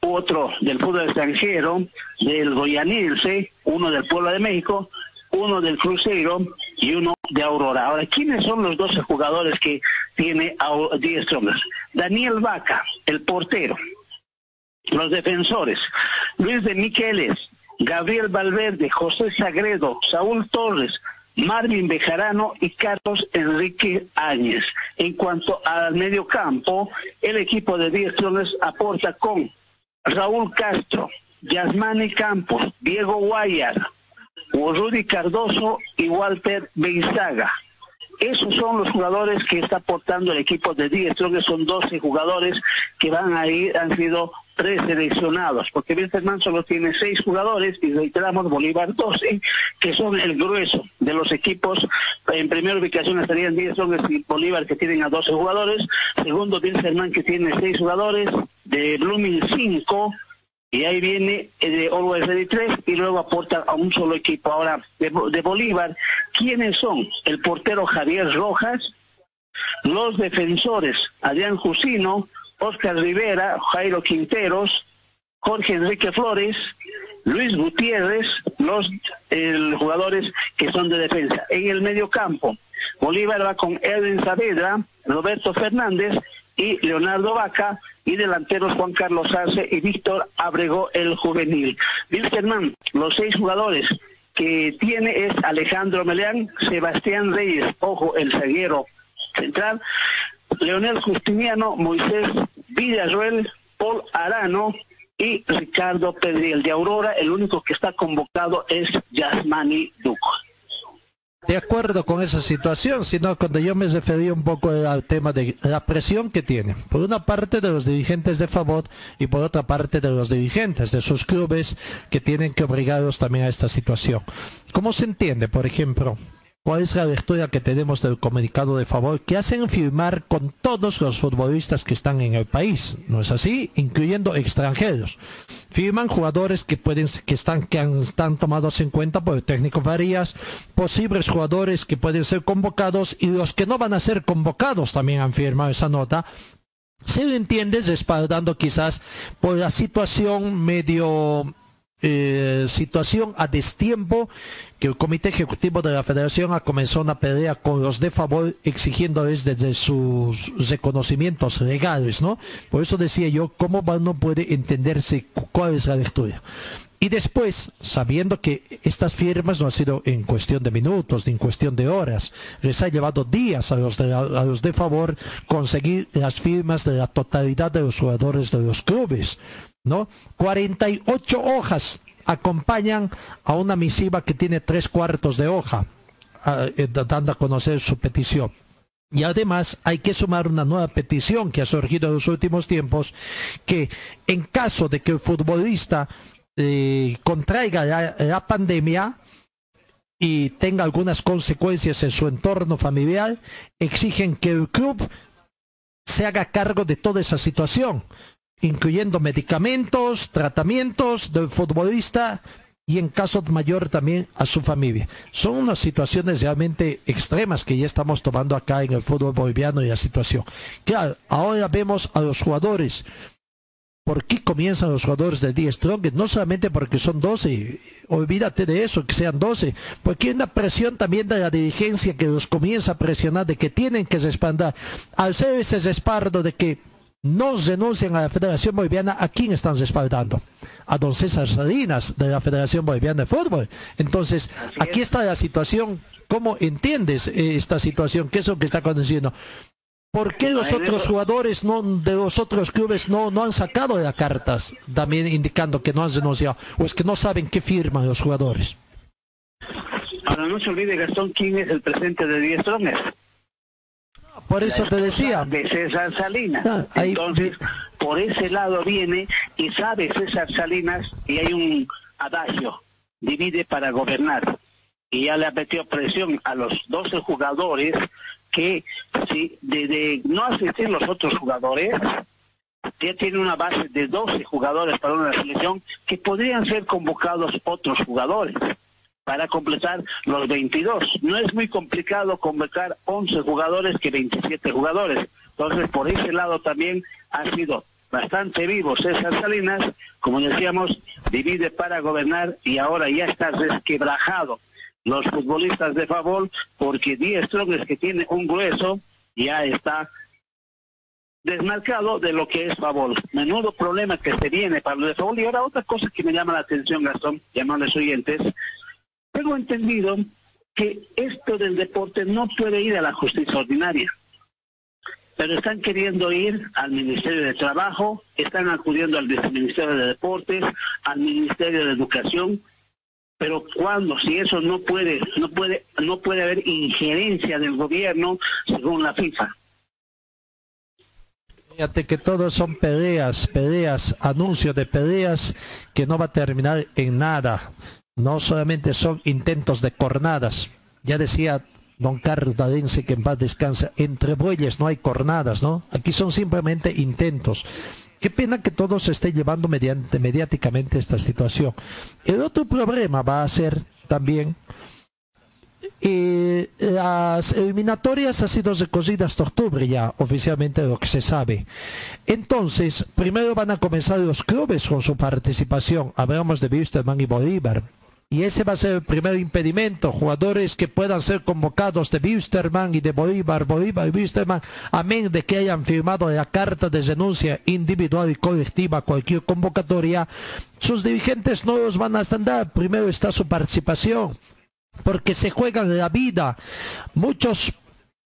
otro del fútbol extranjero, del Goyanense, uno del Pueblo de México, uno del Cruzeiro y uno de Aurora. Ahora, ¿quiénes son los 12 jugadores que tiene 10 Strongers? Daniel Vaca, el portero. Los defensores, Luis de Miqueles, Gabriel Valverde, José Sagredo, Saúl Torres, Marvin Bejarano y Carlos Enrique Áñez. En cuanto al medio campo, el equipo de 10 Strongers aporta con Raúl Castro, Yasmani Campos, Diego Guayar, Rudy Cardoso y Walter Beizaga. Esos son los jugadores que está aportando el equipo de Díaz. Creo que son 12 jugadores que van a ir, han sido preseleccionados, porque Wilterman solo tiene seis jugadores y reiteramos Bolívar 12, que son el grueso de los equipos. En primera ubicación estarían 10 hombres y Bolívar que tienen a 12 jugadores. Segundo, Wilterman que tiene seis jugadores. De Blooming 5, y ahí viene eh, de Always Ready 3 y luego aporta a un solo equipo. Ahora, de, Bolívar, ¿quiénes son? El portero Javier Rojas, los defensores Adrián Jusino, Oscar Rivera, Jairo Quinteros, Jorge Enrique Flores, Luis Gutiérrez, los jugadores que son de defensa. En el medio campo, Bolívar va con Edwin Saavedra, Roberto Fernández y Leonardo Vaca, y delanteros Juan Carlos Arce y Víctor Abrego el juvenil. Wilstermann, los seis jugadores que tiene es Alejandro Meleán, Sebastián Reyes, ojo, el zaguero central, Leonel Justiniano, Moisés Villarruel, Paul Arano y Ricardo Pedriel de Aurora. El único que está convocado es Yasmani Duco de acuerdo con esa situación, sino cuando yo me refería un poco al tema de la presión que tiene, por una parte de los dirigentes de favor y por otra parte de los dirigentes de sus clubes que tienen que obligarlos también a esta situación. ¿Cómo se entiende, por ejemplo, cuál es la lectura que tenemos del comunicado de favor que hacen firmar con todos los futbolistas que están en el país, ¿no es así? Incluyendo extranjeros. Firman jugadores que pueden que están que están tomados en cuenta por el técnico Farías, posibles jugadores que pueden ser convocados y los que no van a ser convocados también han firmado esa nota. Si lo entiendes, respaldando quizás por la situación medio eh, situación a destiempo que el Comité Ejecutivo de la Federación ha comenzado una pelea con los de favor exigiéndoles desde sus reconocimientos legales, ¿no? Por eso decía yo, ¿cómo no puede entenderse cuál es la lectura? Y después, sabiendo que estas firmas no han sido en cuestión de minutos ni en cuestión de horas, les ha llevado días a los de, a los de favor conseguir las firmas de la totalidad de los jugadores de los clubes. ¿No? 48 hojas acompañan a una misiva que tiene tres cuartos de hoja, eh, dando a conocer su petición. Y además hay que sumar una nueva petición que ha surgido en los últimos tiempos, que en caso de que el futbolista eh, contraiga la, pandemia, y tenga algunas consecuencias en su entorno familiar, exigen que el club se haga cargo de toda esa situación incluyendo medicamentos, tratamientos del futbolista y en caso mayor también a su familia. Son unas situaciones realmente extremas que ya estamos tomando acá en el fútbol boliviano y la situación. Claro, ahora vemos a los jugadores. ¿Por qué comienzan los jugadores del día Strong? No solamente porque son 12, olvídate de eso, que sean 12, porque hay una presión también de la dirigencia que los comienza a presionar de que tienen que respaldar. Al ser ese respaldo de que no renuncian a la Federación Boliviana, ¿a quién están respaldando? A don César Salinas de la Federación Boliviana de Fútbol. Entonces, aquí está la situación. ¿Cómo entiendes eh, esta situación? ¿Qué es lo que está aconteciendo? ¿Por qué los otros jugadores no, de los otros clubes no, no han sacado las cartas, también indicando que no han renunciado? ¿O es que no saben qué firman los jugadores? Ahora no se olvide, Gastón, quién es el presidente de Diez por eso te decía. De César Salinas. Ah, Entonces, por ese lado viene y sabe César Salinas y hay un adagio, divide para gobernar. Y ya le ha metido presión a los 12 jugadores que si de, no asistir los otros jugadores, ya tiene una base de 12 jugadores para una selección que podrían ser convocados otros jugadores para completar los 22. No es muy complicado convocar 11 jugadores que 27 jugadores. Entonces, por ese lado también ha sido bastante vivo César Salinas, como decíamos, divide para gobernar y ahora ya está resquebrajado los futbolistas de favor porque Díaz Strongers que tiene un grueso ya está desmarcado de lo que es favor. Menudo problema que se viene para los de favor. Y ahora otra cosa que me llama la atención, Gastón, llamarles oyentes, tengo entendido que esto del deporte no puede ir a la justicia ordinaria, pero están queriendo ir al Ministerio de Trabajo, están acudiendo al Ministerio de Deportes, al Ministerio de Educación, pero cuando si eso no puede, no puede, no puede haber injerencia del gobierno según la FIFA. Fíjate que todos son peleas, peleas, anuncios de peleas que no va a terminar en nada no solamente son intentos de cornadas. Ya decía don Carlos Dadense que en paz descansa, entre bueyes no hay cornadas, ¿no? Aquí son simplemente intentos. Qué pena que todo se esté llevando mediante, mediáticamente esta situación. El otro problema va a ser también eh, las eliminatorias han sido recogidas hasta octubre ya, oficialmente lo que se sabe. Entonces, primero van a comenzar los clubes con su participación. Hablamos de Wisterman y Bolívar Y ese va a ser el primer impedimento. Jugadores que puedan ser convocados de Wisterman y de Bolívar, Bolívar y Wisterman, amén de que hayan firmado la carta de renuncia individual y colectiva cualquier convocatoria, sus dirigentes no los van a estar. Primero está su participación, porque se juegan la vida. Muchos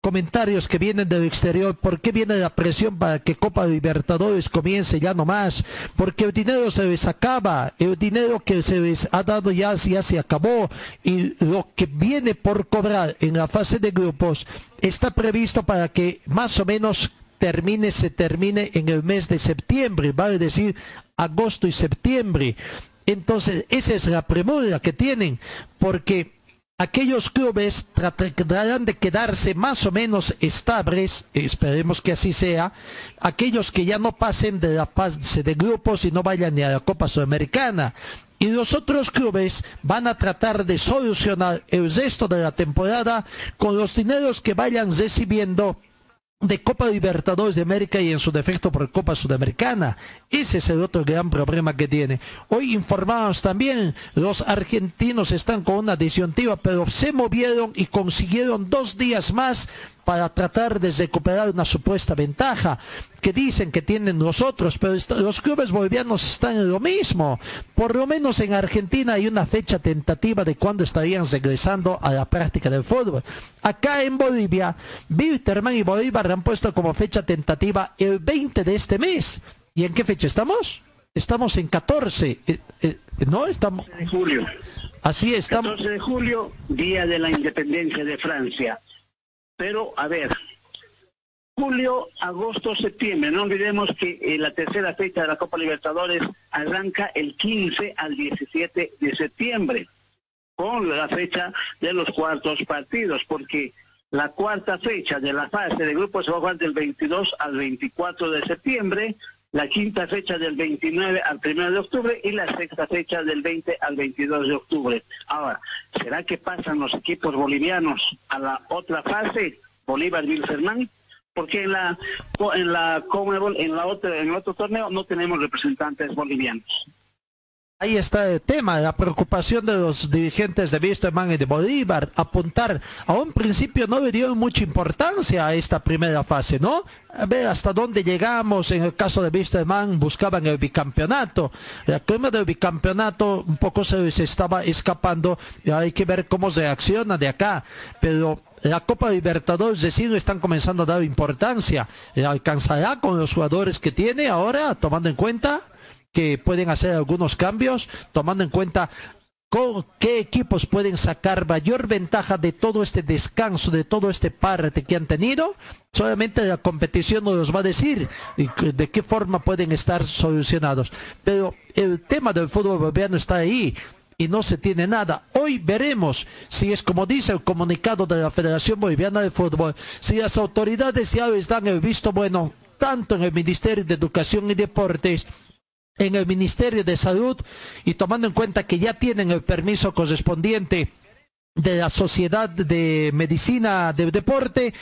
comentarios que vienen del exterior, ¿por qué viene la presión para que Copa Libertadores comience ya no más? Porque el dinero se les acaba, el dinero que se les ha dado ya, ya se acabó y lo que viene por cobrar en la fase de grupos está previsto para que más o menos termine, se termine en el mes de septiembre, vale decir agosto y septiembre. Entonces, esa es la premura que tienen, porque aquellos clubes tratarán de quedarse más o menos estables, esperemos que así sea, aquellos que ya no pasen de la fase de grupos y no vayan ni a la Copa Sudamericana. Y los otros clubes van a tratar de solucionar el resto de la temporada con los dineros que vayan recibiendo de Copa Libertadores de América y en su defecto por Copa Sudamericana. Ese es el otro gran problema que tiene. Hoy informamos también, los argentinos están con una disyuntiva, pero se movieron y consiguieron dos días más para tratar de recuperar una supuesta ventaja que dicen que tienen nosotros, pero los clubes bolivianos están en lo mismo. Por lo menos en Argentina hay una fecha tentativa de cuándo estarían regresando a la práctica del fútbol. Acá en Bolivia, Wilterman y Bolívar han puesto como fecha tentativa el 20 de este mes. ¿Y en qué fecha estamos? Estamos en 14, eh, eh, ¿no? Estamos... de julio. Así estamos. 14 de julio, día de la independencia de Francia. Pero, a ver, julio, agosto, septiembre. No olvidemos que eh, la tercera fecha de la Copa Libertadores arranca el 15 al 17 de septiembre, con la fecha de los cuartos partidos, porque la cuarta fecha de la fase de grupos se va a jugar del 22 al 24 de septiembre, la quinta fecha del 29 al 1 de octubre y la sexta fecha del 20 al 22 de octubre. Ahora, ¿será que pasan los equipos bolivianos a la otra fase, Bolívar Wilferman? Porque en la en la en la otra en el otro torneo no tenemos representantes bolivianos. Ahí está el tema, la preocupación de los dirigentes de Wisterman y de Bolívar, apuntar, a un principio no le dieron mucha importancia a esta primera fase, ¿no? A ver hasta dónde llegamos, en el caso de Wisterman buscaban el bicampeonato, el tema del bicampeonato un poco se les estaba escapando, y hay que ver cómo reacciona de acá, pero la Copa Libertadores de sí están comenzando a dar importancia, alcanzará con los jugadores que tiene ahora, tomando en cuenta que pueden hacer algunos cambios, tomando en cuenta con qué equipos pueden sacar mayor ventaja de todo este descanso, de todo este parte que han tenido. Solamente la competición nos va a decir de qué forma pueden estar solucionados. Pero el tema del fútbol boliviano está ahí y no se tiene nada. Hoy veremos si es como dice el comunicado de la Federación Boliviana de Fútbol, si las autoridades ya les dan el visto bueno, tanto en el Ministerio de Educación y Deportes, en el Ministerio de Salud y tomando en cuenta que ya tienen el permiso correspondiente de la Sociedad de Medicina de Deporte,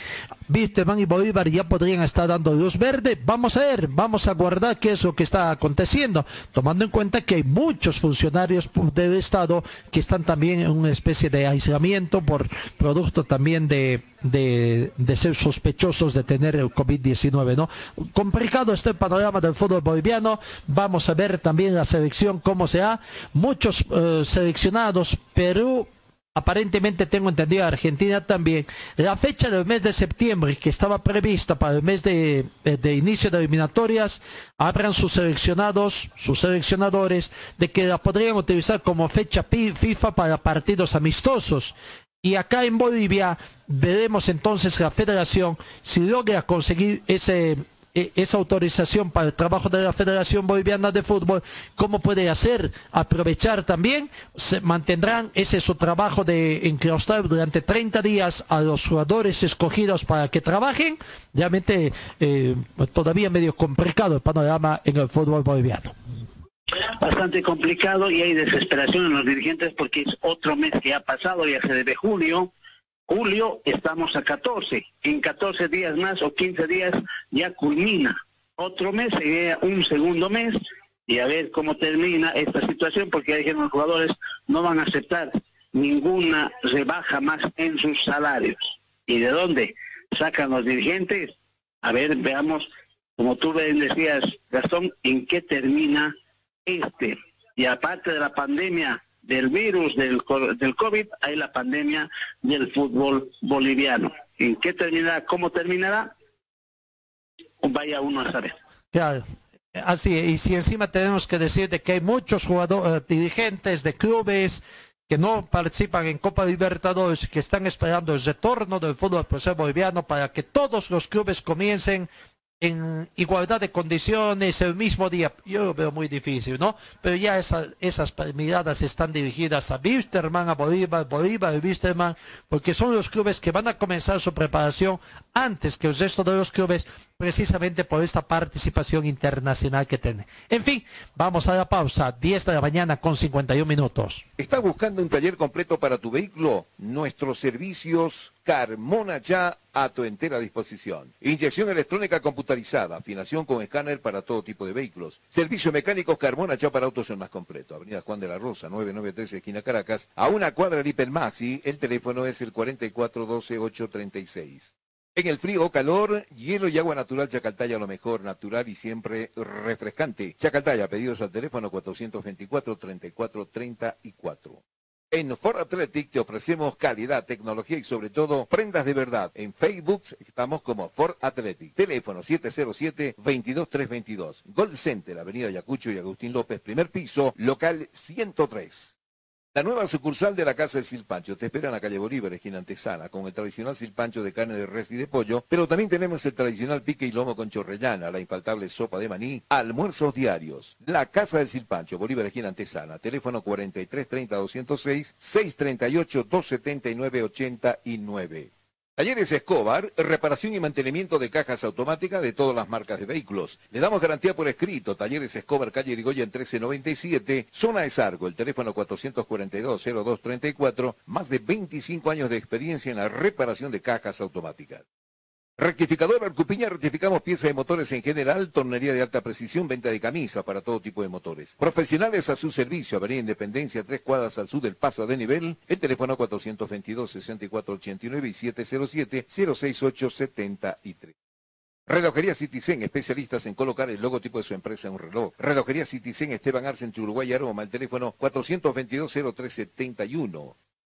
Víctor y Bolívar ya podrían estar dando luz verde. Vamos a ver, vamos a guardar qué es lo que está aconteciendo, tomando en cuenta que hay muchos funcionarios del Estado que están también en una especie de aislamiento por producto también de, de, ser sospechosos de tener el COVID-19, ¿no? Complicado está el panorama del fútbol boliviano. Vamos a ver también la selección, cómo se ha. Muchos eh, seleccionados, Perú, aparentemente tengo entendido Argentina también, la fecha del mes de septiembre que estaba prevista para el mes de, de, inicio de eliminatorias, abran sus seleccionados, sus seleccionadores, de que la podrían utilizar como fecha FIFA para partidos amistosos. Y acá en Bolivia veremos entonces la federación si logra conseguir ese esa autorización para el trabajo de la Federación Boliviana de Fútbol, ¿cómo puede hacer? Aprovechar también, se mantendrán ese su trabajo de enclaustrar durante 30 días a los jugadores escogidos para que trabajen. Realmente eh, todavía medio complicado el panorama en el fútbol boliviano bastante complicado y hay desesperación en los dirigentes porque es otro mes que ha pasado, ya se debe junio, Julio estamos a 14. En 14 días más o 15 días ya culmina. Otro mes sería un segundo mes y a ver cómo termina esta situación, porque hay que los jugadores no van a aceptar ninguna rebaja más en sus salarios. ¿Y de dónde sacan los dirigentes? A ver, veamos, como tú bien decías, Gastón, en qué termina este. Y aparte de la pandemia del virus, del, del COVID, hay la pandemia del fútbol boliviano. ¿En qué terminará? ¿Cómo terminará? Vaya uno a saber. Claro. Así, y si encima tenemos que decir de que hay muchos jugadores, dirigentes de clubes que no participan en Copa Libertadores, que están esperando el retorno del fútbol profesional boliviano para que todos los clubes comiencen en igualdad de condiciones el mismo día. Yo lo veo muy difícil, ¿no? Pero ya esa- esas miradas están dirigidas a Wisterman, a Bolívar, Bolívar y Wisterman, porque son los clubes que van a comenzar su preparación antes que el resto de los clubes, precisamente por esta participación internacional que tienen. En fin, vamos a la pausa, 10 de la mañana con 51 minutos. ¿Estás buscando un taller completo para tu vehículo? Nuestros servicios Carmona ya a tu entera disposición. Inyección electrónica computarizada, afinación con escáner para todo tipo de vehículos. Servicio mecánico Carmona ya para autos el más completo. Avenida Juan de la Rosa, 993 esquina Caracas, a una cuadra de Hipermaxi. El teléfono es el 4412-836. En el frío o calor, hielo y agua natural Chacaltaya lo mejor, natural y siempre refrescante. Chacaltaya, pedidos al teléfono 424-3434. En Ford Athletic te ofrecemos calidad, tecnología y sobre todo prendas de verdad. En Facebook estamos como Ford Athletic. Teléfono 707-22322. Gold Center, Avenida Yacucho y Agustín López, primer piso, local 103. La nueva sucursal de la Casa del Silpancho. Te espera en la calle Bolívar, esquina Antesana, con el tradicional silpancho de carne de res y de pollo, pero también tenemos el tradicional pique y lomo con chorrellana, la infaltable sopa de maní, almuerzos diarios. La Casa del Silpancho, Bolívar, esquina Antesana, teléfono 43 30 206, 638 279 89. Talleres Escobar, reparación y mantenimiento de cajas automáticas de todas las marcas de vehículos. Le damos garantía por escrito. Talleres Escobar, calle Irigoyen 1397, zona de Sargo, el teléfono 442-0234, más de 25 años de experiencia en la reparación de cajas automáticas. Rectificador Arcupiña, rectificamos piezas de motores en general, tornería de alta precisión, venta de camisas para todo tipo de motores. Profesionales a su servicio, Avenida Independencia, tres cuadras al sur del paso de nivel, el teléfono 422-6489 y 707-06873. Relojería Citizen, especialistas en colocar el logotipo de su empresa en un reloj. Relojería Citizen, Esteban Arce, entre Uruguay Aroma, el teléfono 422-0371.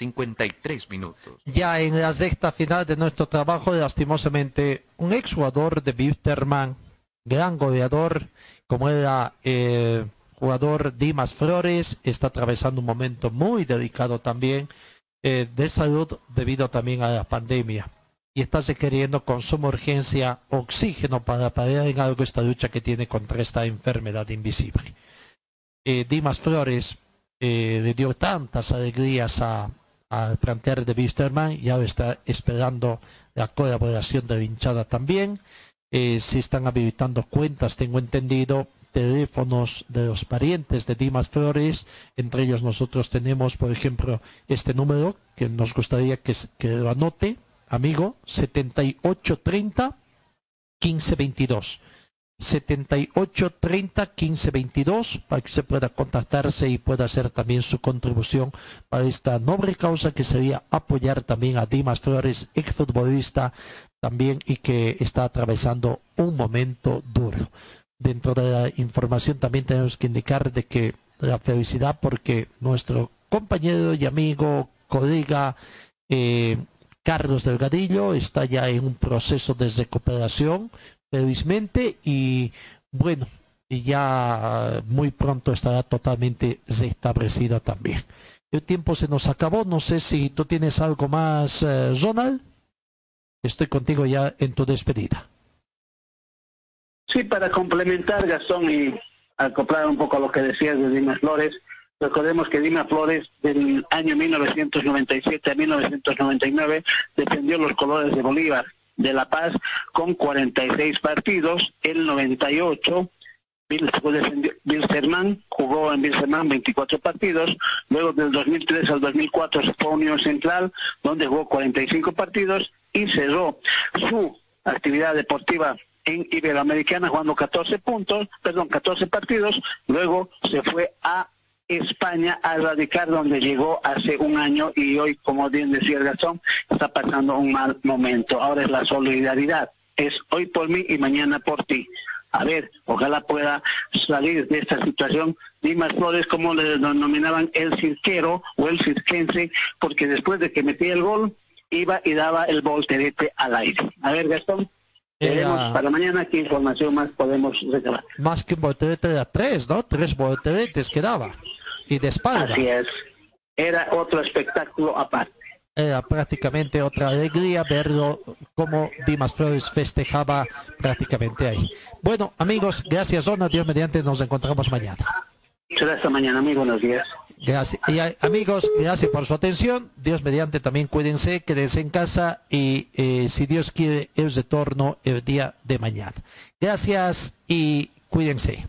53 minutos. Ya en la sexta final de nuestro trabajo, lastimosamente, un exjugador de Wisterman, gran goleador, como era el jugador Dimas Flores, está atravesando un momento muy delicado también eh, de salud debido también a la pandemia. Y está requiriendo con suma urgencia oxígeno para paliar en algo esta lucha que tiene contra esta enfermedad invisible. Eh, Dimas Flores eh, le dio tantas alegrías a, al plantear de Wisterman y ahora está esperando la colaboración de la hinchada también. Eh, se están habilitando cuentas, tengo entendido, teléfonos de los parientes de Dimas Flores. Entre ellos nosotros tenemos, por ejemplo, este número que nos gustaría que, que lo anote, amigo, 7830 1522. 7830 1522 para que usted pueda contactarse y pueda hacer también su contribución para esta noble causa que sería apoyar también a Dimas Flores, exfutbolista también y que está atravesando un momento duro. Dentro de la información también tenemos que indicar de que la felicidad porque nuestro compañero y amigo, colega, eh, Carlos Delgadillo está ya en un proceso de recuperación, felizmente, y bueno, ya muy pronto estará totalmente restablecido también. El tiempo se nos acabó, no sé si tú tienes algo más, eh, Ronald. Estoy contigo ya en tu despedida. Sí, para complementar, Gastón, y acoplar un poco lo que decías de Dimas Flores, recordemos que Dimas Flores del año 1997 a 1999 defendió los colores de Bolívar de La Paz con 46 partidos, el 98 Bilsterman jugó en Bilsterman 24 partidos, luego del 2003 al 2004 se fue a Unión Central, donde jugó 45 partidos y cerró su actividad deportiva en Iberoamericana jugando 14 puntos, perdón, 14 partidos, luego se fue a España a radicar donde llegó hace un año y hoy, como bien decía el Gastón, está pasando un mal momento. Ahora es la solidaridad, es hoy por mí y mañana por ti. A ver, ojalá pueda salir de esta situación Dimas Flores, como le denominaban el cirquero o el cirquense, porque después de que metía el gol, iba y daba el volterete al aire. A ver, Gastón. Veremos para mañana qué información más podemos recabar. Más que un volterete de tres, ¿no? Tres volteretes que daba. Y de espalda. Así es. Era otro espectáculo aparte. Era prácticamente otra alegría verlo como Dimas Flores festejaba prácticamente ahí. Bueno, amigos, gracias, Zona. Dios mediante, nos encontramos mañana. Será esta mañana, muy buenos días. Gracias. Y amigos, gracias por su atención. Dios mediante también cuídense, quédense en casa y eh, si Dios quiere, el retorno el día de mañana. Gracias y cuídense.